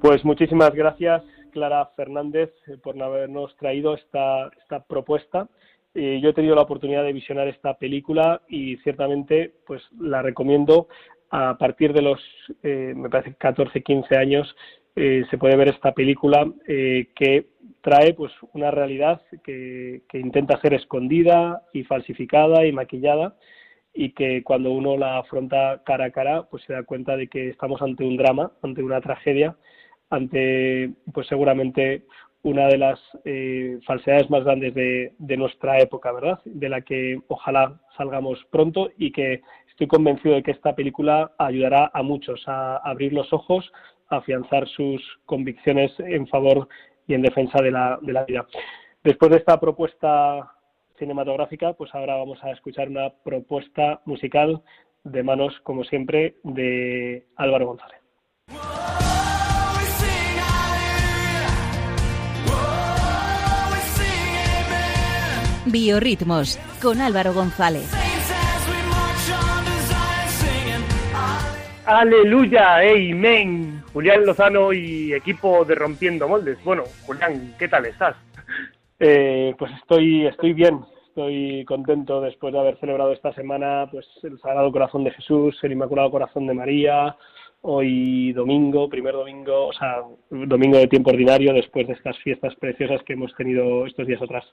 B: Pues muchísimas gracias, Clara Fernández, por habernos traído esta, esta propuesta. Eh, yo he tenido la oportunidad de visionar esta película y ciertamente pues la recomiendo a partir de los, eh, me parece, 14, 15 años. Eh, se puede ver esta película que trae pues una realidad que, que intenta ser escondida y falsificada y maquillada y que cuando uno la afronta cara a cara pues se da cuenta de que estamos ante un drama, ante una tragedia ante, pues seguramente, una de las eh, falsedades más grandes de, de, nuestra época, ¿verdad? De la que ojalá salgamos pronto y que estoy convencido de que esta película ayudará a muchos a abrir los ojos, a afianzar sus convicciones en favor y en defensa de la, de la vida. Después de esta propuesta cinematográfica, pues ahora vamos a escuchar una propuesta musical de manos, como siempre, de Álvaro González.
A: Biorritmos con Álvaro González.
B: Aleluya, amén. Julián Lozano y equipo de Rompiendo Moldes. Bueno, Julián, ¿qué tal estás? Eh, pues estoy, estoy bien, estoy contento después de haber celebrado esta semana pues el Sagrado Corazón de Jesús, el Inmaculado Corazón de María, hoy domingo, primer domingo, o sea, domingo de tiempo ordinario después de estas fiestas preciosas que hemos tenido estos días atrás.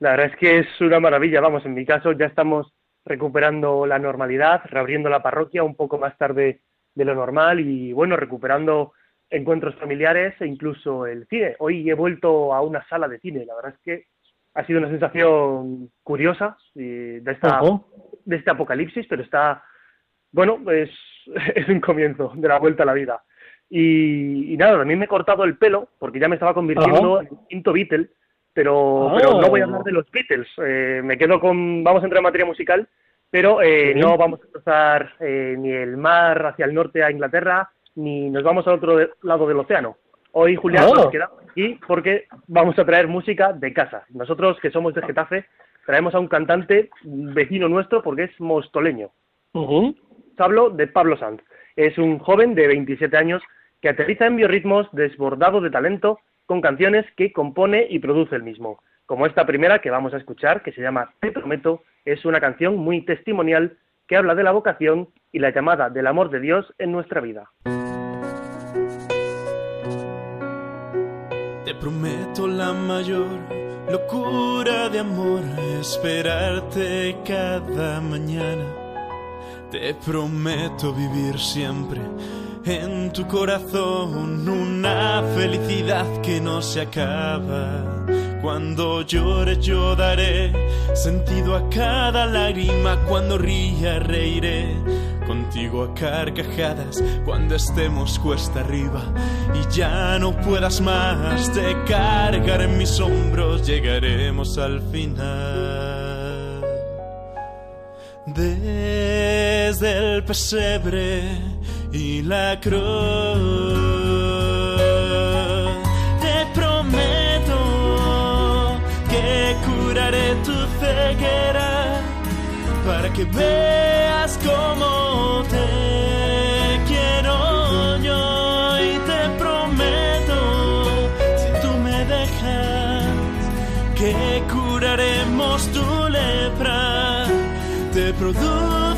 L: La verdad es que es una maravilla, vamos, en mi caso ya estamos recuperando la normalidad, reabriendo la parroquia un poco más tarde de lo normal y bueno, recuperando encuentros familiares e incluso el cine. Hoy he vuelto a una sala de cine, la verdad es que ha sido una sensación curiosa de, esta, de este apocalipsis, pero está, bueno, es, es un comienzo de la vuelta a la vida. Y, y nada, también me he cortado el pelo porque ya me estaba convirtiendo en quinto Beatle pero, pero no voy a hablar de los Beatles. Eh, me quedo con, vamos a entrar en materia musical, pero eh, no vamos a cruzar eh, ni el mar hacia el norte a Inglaterra, ni nos vamos al otro lado del océano. Hoy, Julián, nos quedamos aquí porque vamos a traer música de casa. Nosotros, que somos de Getafe, traemos a un cantante vecino nuestro porque es mostoleño. Hablo de Pablo Sanz. Es un joven de 27 años que aterriza en biorritmos desbordado de talento con canciones que compone y produce el mismo, como esta primera que vamos a escuchar, que se llama Te prometo, es una canción muy testimonial que habla de la vocación y la llamada del amor de Dios en nuestra vida.
M: Te prometo la mayor locura de amor, esperarte cada mañana. Te prometo vivir siempre en tu corazón una felicidad que no se acaba. Cuando llore yo daré sentido a cada lágrima, cuando ría reiré contigo a carcajadas, cuando estemos cuesta arriba y ya no puedas más de cargar en mis hombros, llegaremos al final. Desde el pesebre y la cruz. Te prometo que curaré tu ceguera para que veas cómo te quiero yo y te prometo si tú me dejas que curaremos tu lepra te produce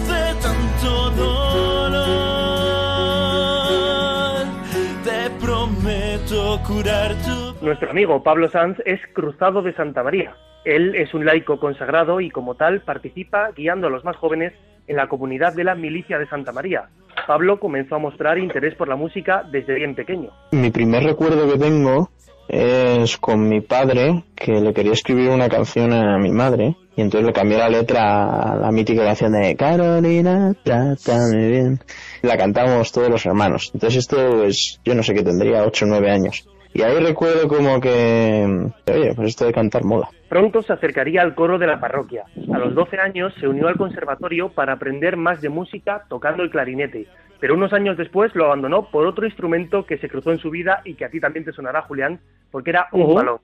L: Nuestro amigo Pablo Sanz es cruzado de Santa María. Él es un laico consagrado y como tal participa guiando a los más jóvenes en la comunidad de la Milicia de Santa María. Pablo comenzó a mostrar interés por la música desde bien pequeño.
N: Mi primer recuerdo que tengo es con mi padre, que le quería escribir una canción a mi madre, y entonces le cambié la letra a la mítica canción de Carolina, trátame bien. La cantamos todos los hermanos. Entonces esto, es, yo no sé qué tendría, 8 o 9 años. Y ahí recuerdo como que, oye, pues esto de cantar mola.
L: Pronto se acercaría al coro de la parroquia. A los 12 años se unió al conservatorio para aprender más de música tocando el clarinete, pero unos años después lo abandonó por otro instrumento que se cruzó en su vida y que a ti también te sonará, Julián, porque era un balón.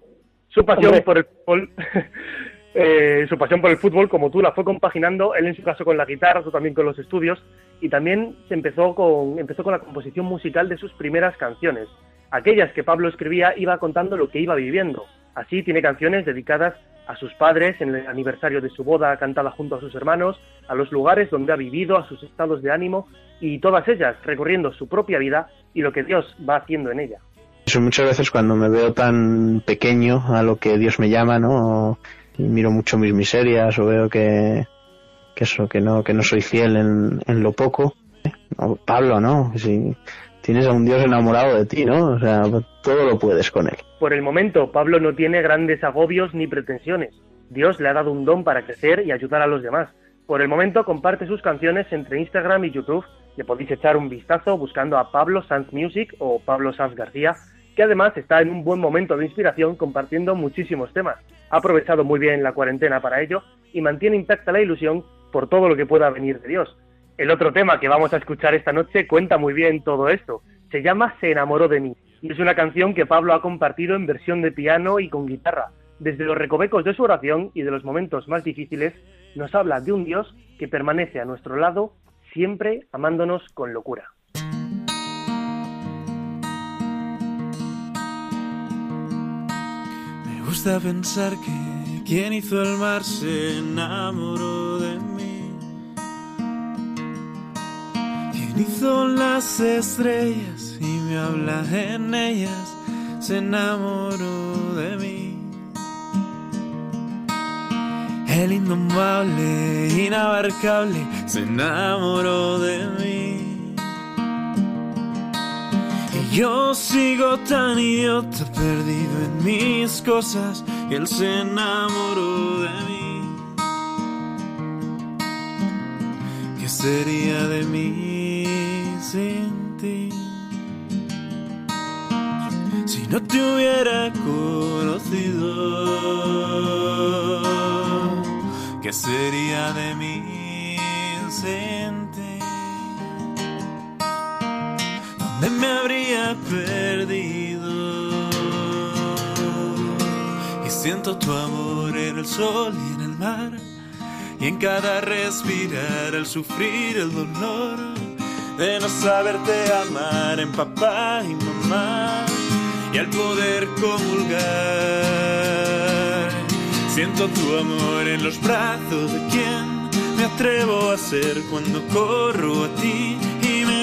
L: Su pasión por el fútbol Eh, su pasión por el fútbol, como tú, la fue compaginando, él en su caso con la guitarra, tú también con los estudios, y también se empezó con, empezó con la composición musical de sus primeras canciones. Aquellas que Pablo escribía iba contando lo que iba viviendo. Así tiene canciones dedicadas a sus padres en el aniversario de su boda cantada junto a sus hermanos, a los lugares donde ha vivido, a sus estados de ánimo y todas ellas recorriendo su propia vida y lo que Dios va haciendo en ella.
N: Muchas veces cuando me veo tan pequeño a lo que Dios me llama, ¿no? Miro mucho mis miserias o veo que, que eso, que no, que no soy fiel en, en lo poco. Pablo, ¿no? Si tienes a un Dios enamorado de ti, ¿no? O sea, todo lo puedes con él.
L: Por el momento, Pablo no tiene grandes agobios ni pretensiones. Dios le ha dado un don para crecer y ayudar a los demás. Por el momento comparte sus canciones entre Instagram y YouTube. Le podéis echar un vistazo buscando a Pablo Sanz Music o Pablo Sanz García, que además está en un buen momento de inspiración compartiendo muchísimos temas ha aprovechado muy bien la cuarentena para ello y mantiene intacta la ilusión por todo lo que pueda venir de Dios. El otro tema que vamos a escuchar esta noche cuenta muy bien todo esto. Se llama Se enamoró de mí y es una canción que Pablo ha compartido en versión de piano y con guitarra. Desde los recovecos de su oración y de los momentos más difíciles, nos habla de un Dios que permanece a nuestro lado, siempre amándonos con locura.
M: Gusta pensar que quien hizo el mar se enamoró de mí. Quien hizo las estrellas y me habla en ellas se enamoró de mí. El indomable, inabarcable, se enamoró de mí. Yo sigo tan idiota, perdido en mis cosas, y él se enamoró de mí. ¿Qué sería de mí sin ti? Si no te hubiera conocido, ¿qué sería de mí sin ti? Me habría perdido? Y siento tu amor en el sol y en el mar, y en cada respirar, al sufrir el dolor de no saberte amar en papá y mamá, y al poder comulgar. Siento tu amor en los brazos de quien me atrevo a ser cuando corro a ti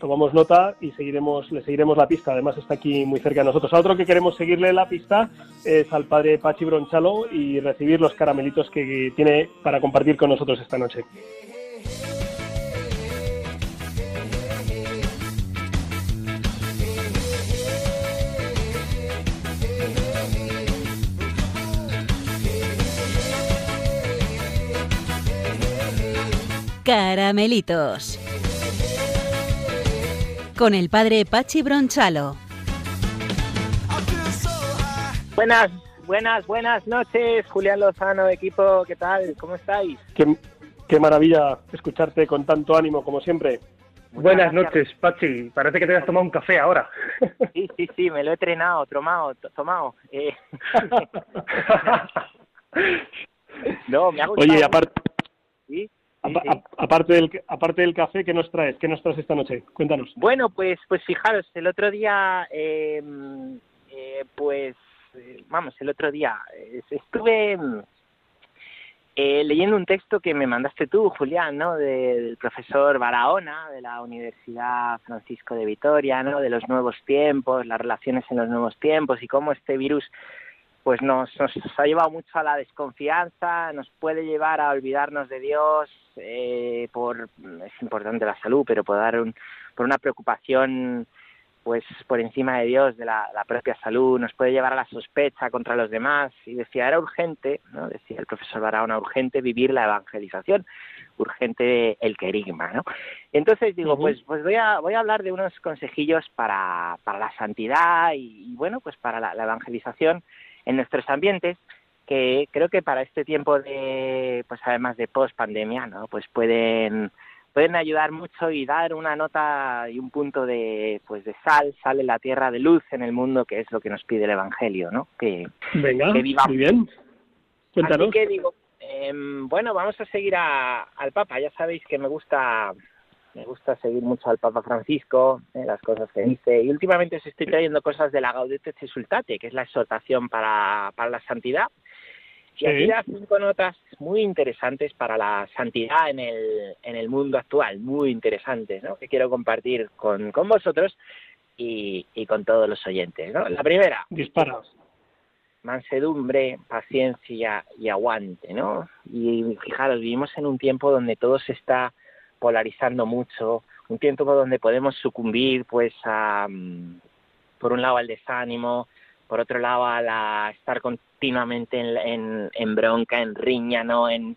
B: tomamos nota y seguiremos, le seguiremos la pista. Además está aquí muy cerca de nosotros. A otro que queremos seguirle la pista es al padre Pachi Bronchalo y recibir los caramelitos que tiene para compartir con nosotros esta noche.
A: Caramelitos con el padre Pachi Bronchalo.
O: Buenas, buenas, buenas noches, Julián Lozano, equipo, ¿qué tal? ¿Cómo estáis?
B: Qué, maravilla escucharte con tanto ánimo, como siempre.
L: buenas noches, Pachi. Parece que te has tomado un café ahora.
O: Sí, sí, sí, me lo he entrenado, tomado, tomado. Eh.
B: no, me ha gustado. Oye, aparte... ¿Sí? Aparte, del, aparte del café, ¿qué nos traes? ¿Qué nos traes esta noche? Cuéntanos.
O: Bueno, pues, pues fijaros, el otro día, em, eh, pues, eh, vamos, el otro día eh, estuve eh, leyendo un texto que me mandaste tú, Julián, ¿no? del profesor Barahona de la Universidad Francisco de Vitoria, ¿no? De los nuevos tiempos, las relaciones en los nuevos tiempos y cómo este virus pues nos, nos ha llevado mucho a la desconfianza, nos puede llevar a olvidarnos de Dios, eh, por es importante la salud, pero por dar un, por una preocupación pues por encima de Dios, de la, propia salud, nos puede llevar a la sospecha contra los demás. Y decía, era urgente, ¿no? decía el profesor Barahona, urgente vivir la evangelización, urgente el querigma, ¿no? Entonces digo, pues, pues voy a, voy a hablar de unos consejillos para, para la santidad y, bueno, pues para la, evangelización en nuestros ambientes que creo que para este tiempo de, pues además de post pandemia, ¿no? Pues pueden pueden ayudar mucho y dar una nota y un punto de pues de sal, sale la tierra de luz en el mundo, que es lo que nos pide el Evangelio, ¿no? Que,
B: Venga, muy bien. Cuéntanos.
O: Así que digo, em, bueno, vamos a seguir al Papa. Ya sabéis que me gusta me gusta seguir mucho al Papa Francisco, eh, las cosas que dice. Y últimamente os estoy trayendo cosas de la Gaudete Exultate, que es la exhortación para, para la santidad. Y aquí da cinco notas muy interesantes para la santidad en el, en el mundo actual, muy interesantes, ¿no? Que quiero compartir con, con vosotros y, y con todos los oyentes, ¿no? La primera.
B: Dispara.
O: Mansedumbre, paciencia y aguante, ¿no? Y fijaros, vivimos en un tiempo donde todo se está polarizando mucho, un tiempo donde podemos sucumbir, pues, a, mm, por un lado al desánimo, por otro lado a la, estar continuamente en, en, bronca, en riña, ¿no? En,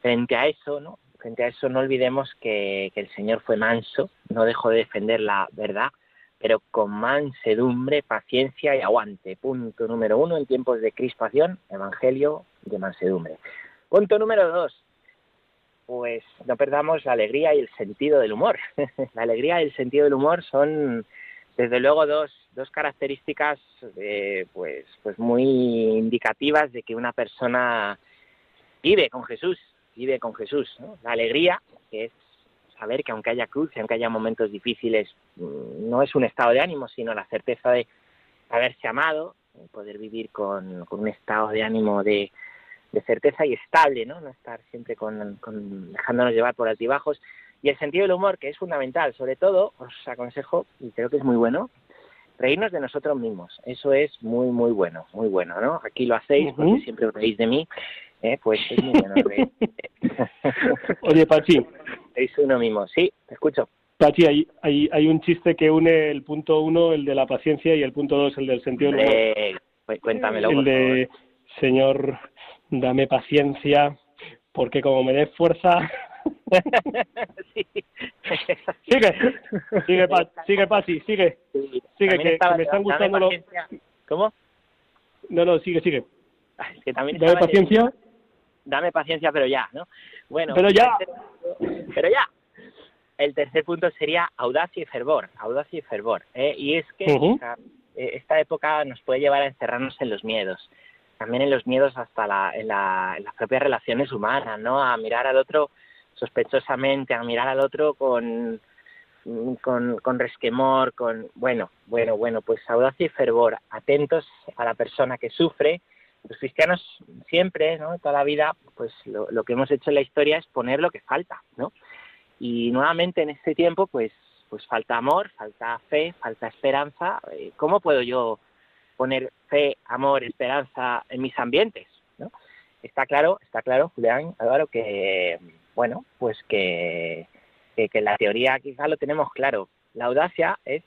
O: frente a eso, ¿no? Frente a eso no olvidemos que, que el Señor fue manso, no dejó de defender la verdad, pero con mansedumbre, paciencia y aguante. Punto número uno en tiempos de crispación, Evangelio de mansedumbre. Punto número dos, pues no perdamos la alegría y el sentido del humor. la alegría y el sentido del humor son, desde luego, dos dos características eh, pues, pues muy indicativas de que una persona vive con Jesús, vive con Jesús. La alegría, que es saber que aunque haya cruz aunque haya momentos difíciles, mm, no es un estado de ánimo, sino la certeza de haberse amado, poder vivir con, un estado de ánimo de, certeza y estable, ¿no? No estar siempre con, con, dejándonos llevar por altibajos. Y el sentido del humor, que es fundamental, sobre todo, os aconsejo, y creo que es muy bueno, reírnos de nosotros mismos. Eso es muy, muy bueno, muy bueno, ¿no? Aquí lo hacéis porque siempre os reís de mí, ¿eh? pues es muy bueno.
B: Oye, Pachi.
O: Reís uno mismo. Sí, te escucho.
B: Pachi, hay, hay, hay un chiste que une el punto uno, el de la paciencia, y el punto dos, el del sentido del
O: humor. Pues cuéntamelo,
B: El de, Señor, dame paciencia, porque como me des fuerza, Sigue, sigue, sigue, Pati, sigue. Sigue, que, me están gustando los...
O: ¿Cómo?
B: No, no, sigue, sigue.
O: que también
B: dame paciencia.
O: Dame paciencia, pero ya, ¿no? Bueno,
B: pero ya.
O: pero ya. El tercer punto sería audacia y fervor, audacia y fervor. ¿eh? Y es que eh, esta, época nos puede llevar a encerrarnos en los miedos, también en los miedos hasta la, en, la, las propias relaciones humanas, ¿no? A mirar al otro sospechosamente, a mirar al otro con, con, con resquemor, con, bueno, bueno, bueno, pues audacia y fervor, atentos a la persona que sufre. Los cristianos siempre, ¿no? Toda la vida, pues lo, lo que hemos hecho en la historia es poner lo que falta, ¿no? Y nuevamente en este tiempo, pues, pues falta amor, falta fe, falta esperanza. Eh, ¿Cómo puedo yo poner fe, amor, esperanza en mis ambientes? ¿no? Está claro, está claro, Julián, Álvaro, que bueno, pues que, que, la teoría quizá lo tenemos claro. La audacia es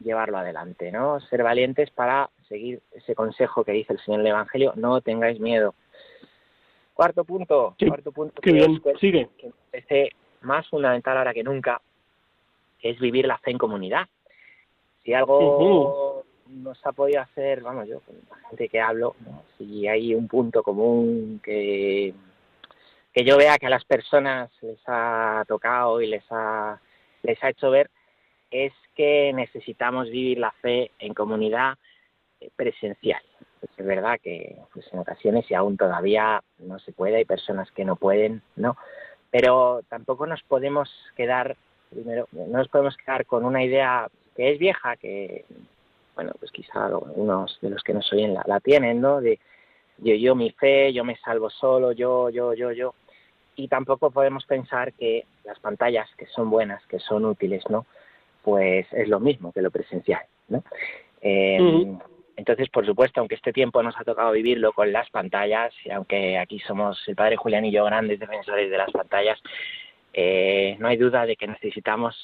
O: llevarlo adelante, ¿no? Ser valientes para seguir ese consejo que dice el Señor en el Evangelio, no tengáis miedo. Cuarto punto, cuarto punto
B: que, bien, sigue.
O: que parece más fundamental ahora que nunca, es vivir la fe en comunidad. Si algo nos ha podido hacer, vamos, yo con la gente que hablo, si hay un punto común que que yo vea que a las personas les ha tocado y les ha, les ha hecho ver es que necesitamos vivir la fe en comunidad eh, presencial. es verdad que pues, en ocasiones y aún todavía no se puede, hay personas que no pueden, ¿no? Pero tampoco nos podemos quedar, primero, no nos podemos quedar con una idea que es vieja, que, bueno, pues quizá algunos de los que nos oyen la, la tienen, ¿no? De yo, yo, mi fe, yo me salvo solo, yo, yo, yo, yo y tampoco podemos pensar que las pantallas que son buenas, que son útiles, ¿no? Pues es lo mismo que lo presencial, ¿no? Eh, Entonces, por supuesto, aunque este tiempo nos ha tocado vivirlo con las pantallas, y aunque aquí somos el padre Julián y yo grandes defensores de las pantallas, eh, no hay duda de que necesitamos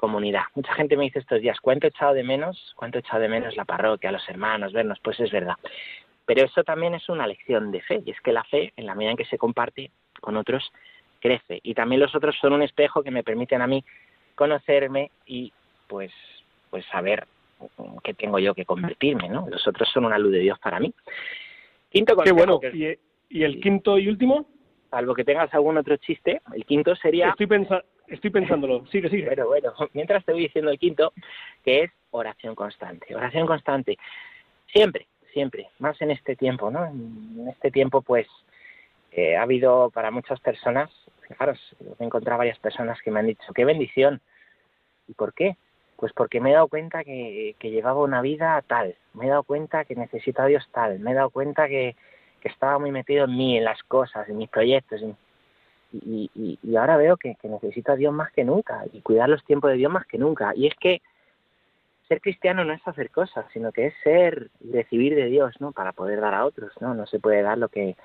O: comunidad. Mucha gente me dice estos días, ¿cuánto he echado de menos? ¿Cuánto he echado de menos la parroquia, los hermanos, vernos? Pues es verdad. Pero eso también es una lección de fe, y es que la fe, en la medida en que se comparte con otros, crece. Y también los otros son un espejo que me permiten a mí conocerme y pues, pues saber qué tengo yo que convertirme, ¿no? Los otros son una luz de Dios para mí.
B: Quinto Qué bueno. ¿Y, el quinto y último?
O: Salvo que tengas algún otro chiste, el quinto sería...
B: Estoy, estoy pensándolo, sigue, sigue.
O: Bueno, bueno, mientras te voy diciendo el quinto, que es oración constante. Oración constante. Siempre, siempre, más en este tiempo, ¿no? En este tiempo, pues, eh, ha habido para muchas personas, fijaros, he encontrado varias personas que me han dicho, qué bendición. ¿Y por qué? Pues porque me he dado cuenta que, llevaba una vida tal, me he dado cuenta que necesito a Dios tal, me he dado cuenta que, estaba muy metido en mí, en las cosas, en mis proyectos. Y, ahora veo que, que necesito a Dios más que nunca y cuidar los tiempos de Dios más que nunca. Y es que ser cristiano no es hacer cosas, sino que es ser y recibir de Dios, ¿no? Para poder dar a otros, ¿no? No se puede dar lo que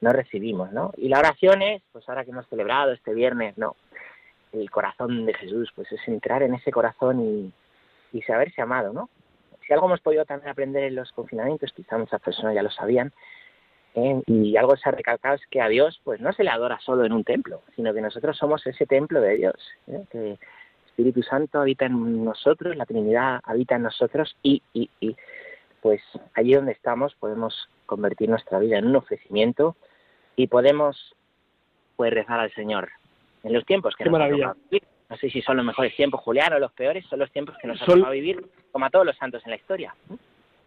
O: no recibimos, ¿no? Y la oración es, pues ahora que hemos celebrado este viernes, ¿no? El corazón de Jesús, pues es entrar en ese corazón y, y saberse amado, ¿no? Si algo hemos podido también aprender en los confinamientos, quizá muchas personas ya lo sabían, ¿eh? y algo se ha recalcado es que a Dios pues no se le adora solo en un templo, sino que nosotros somos ese templo de Dios, ¿eh? que Espíritu Santo habita en nosotros, la Trinidad habita en nosotros y, y, y pues allí donde estamos podemos convertir nuestra vida en un ofrecimiento y podemos pues rezar al Señor en los tiempos que
B: Qué nos maravilla.
O: vivir. No sé si son los mejores tiempos, Julián, o los peores, son los tiempos que nos son... a vivir como a todos los santos en la historia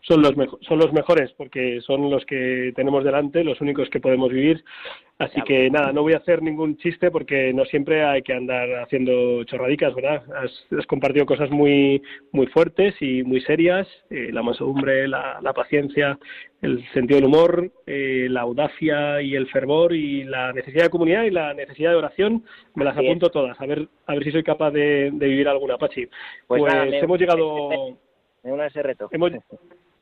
B: son los, son los mejores porque son los que tenemos delante, los únicos que podemos vivir. Así que nada, no voy a hacer ningún chiste porque no siempre hay que andar haciendo chorradicas, ¿verdad? Has, compartido cosas muy, muy fuertes y muy serias, eh, la mansedumbre, la, la, paciencia, el sentido del humor, eh, la audacia y el fervor y la necesidad de comunidad y la necesidad de oración, me las apunto todas, a ver, a ver si soy capaz de, vivir alguna, Pachi. Pues, pues hemos llegado...
O: Me ese reto.
B: Hemos,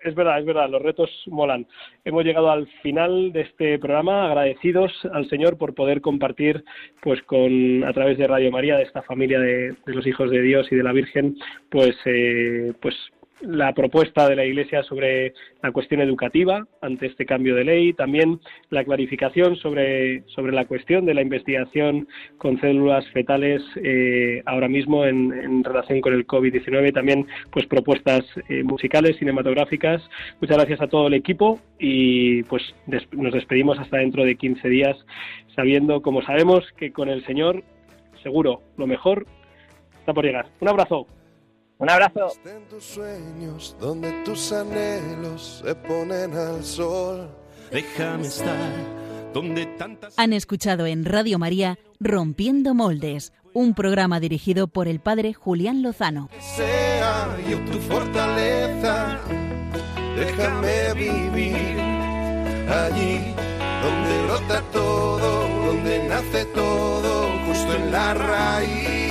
B: es verdad, es verdad, los retos molan. Hemos llegado al final de este programa, agradecidos al Señor por poder compartir, pues, con a través de Radio María, de esta familia de, los hijos de Dios y de la Virgen, pues, eh, pues la propuesta de la Iglesia sobre la cuestión educativa ante este cambio de ley, también la clarificación sobre, sobre la cuestión de la investigación con células fetales eh, ahora mismo en, relación con el COVID-19, también pues propuestas eh, musicales, cinematográficas. Muchas gracias a todo el equipo y pues nos despedimos hasta dentro de 15 días, sabiendo, como sabemos, que con el Señor seguro lo mejor está por llegar. Un abrazo.
O: Un abrazo.
P: En tus sueños, donde tus anhelos se ponen al sol.
M: Déjame estar donde tantas.
A: Han escuchado en Radio María Rompiendo Moldes, un programa dirigido por el padre Julián Lozano.
P: Sea yo tu fortaleza, déjame vivir allí donde brota todo, donde nace todo, justo en la raíz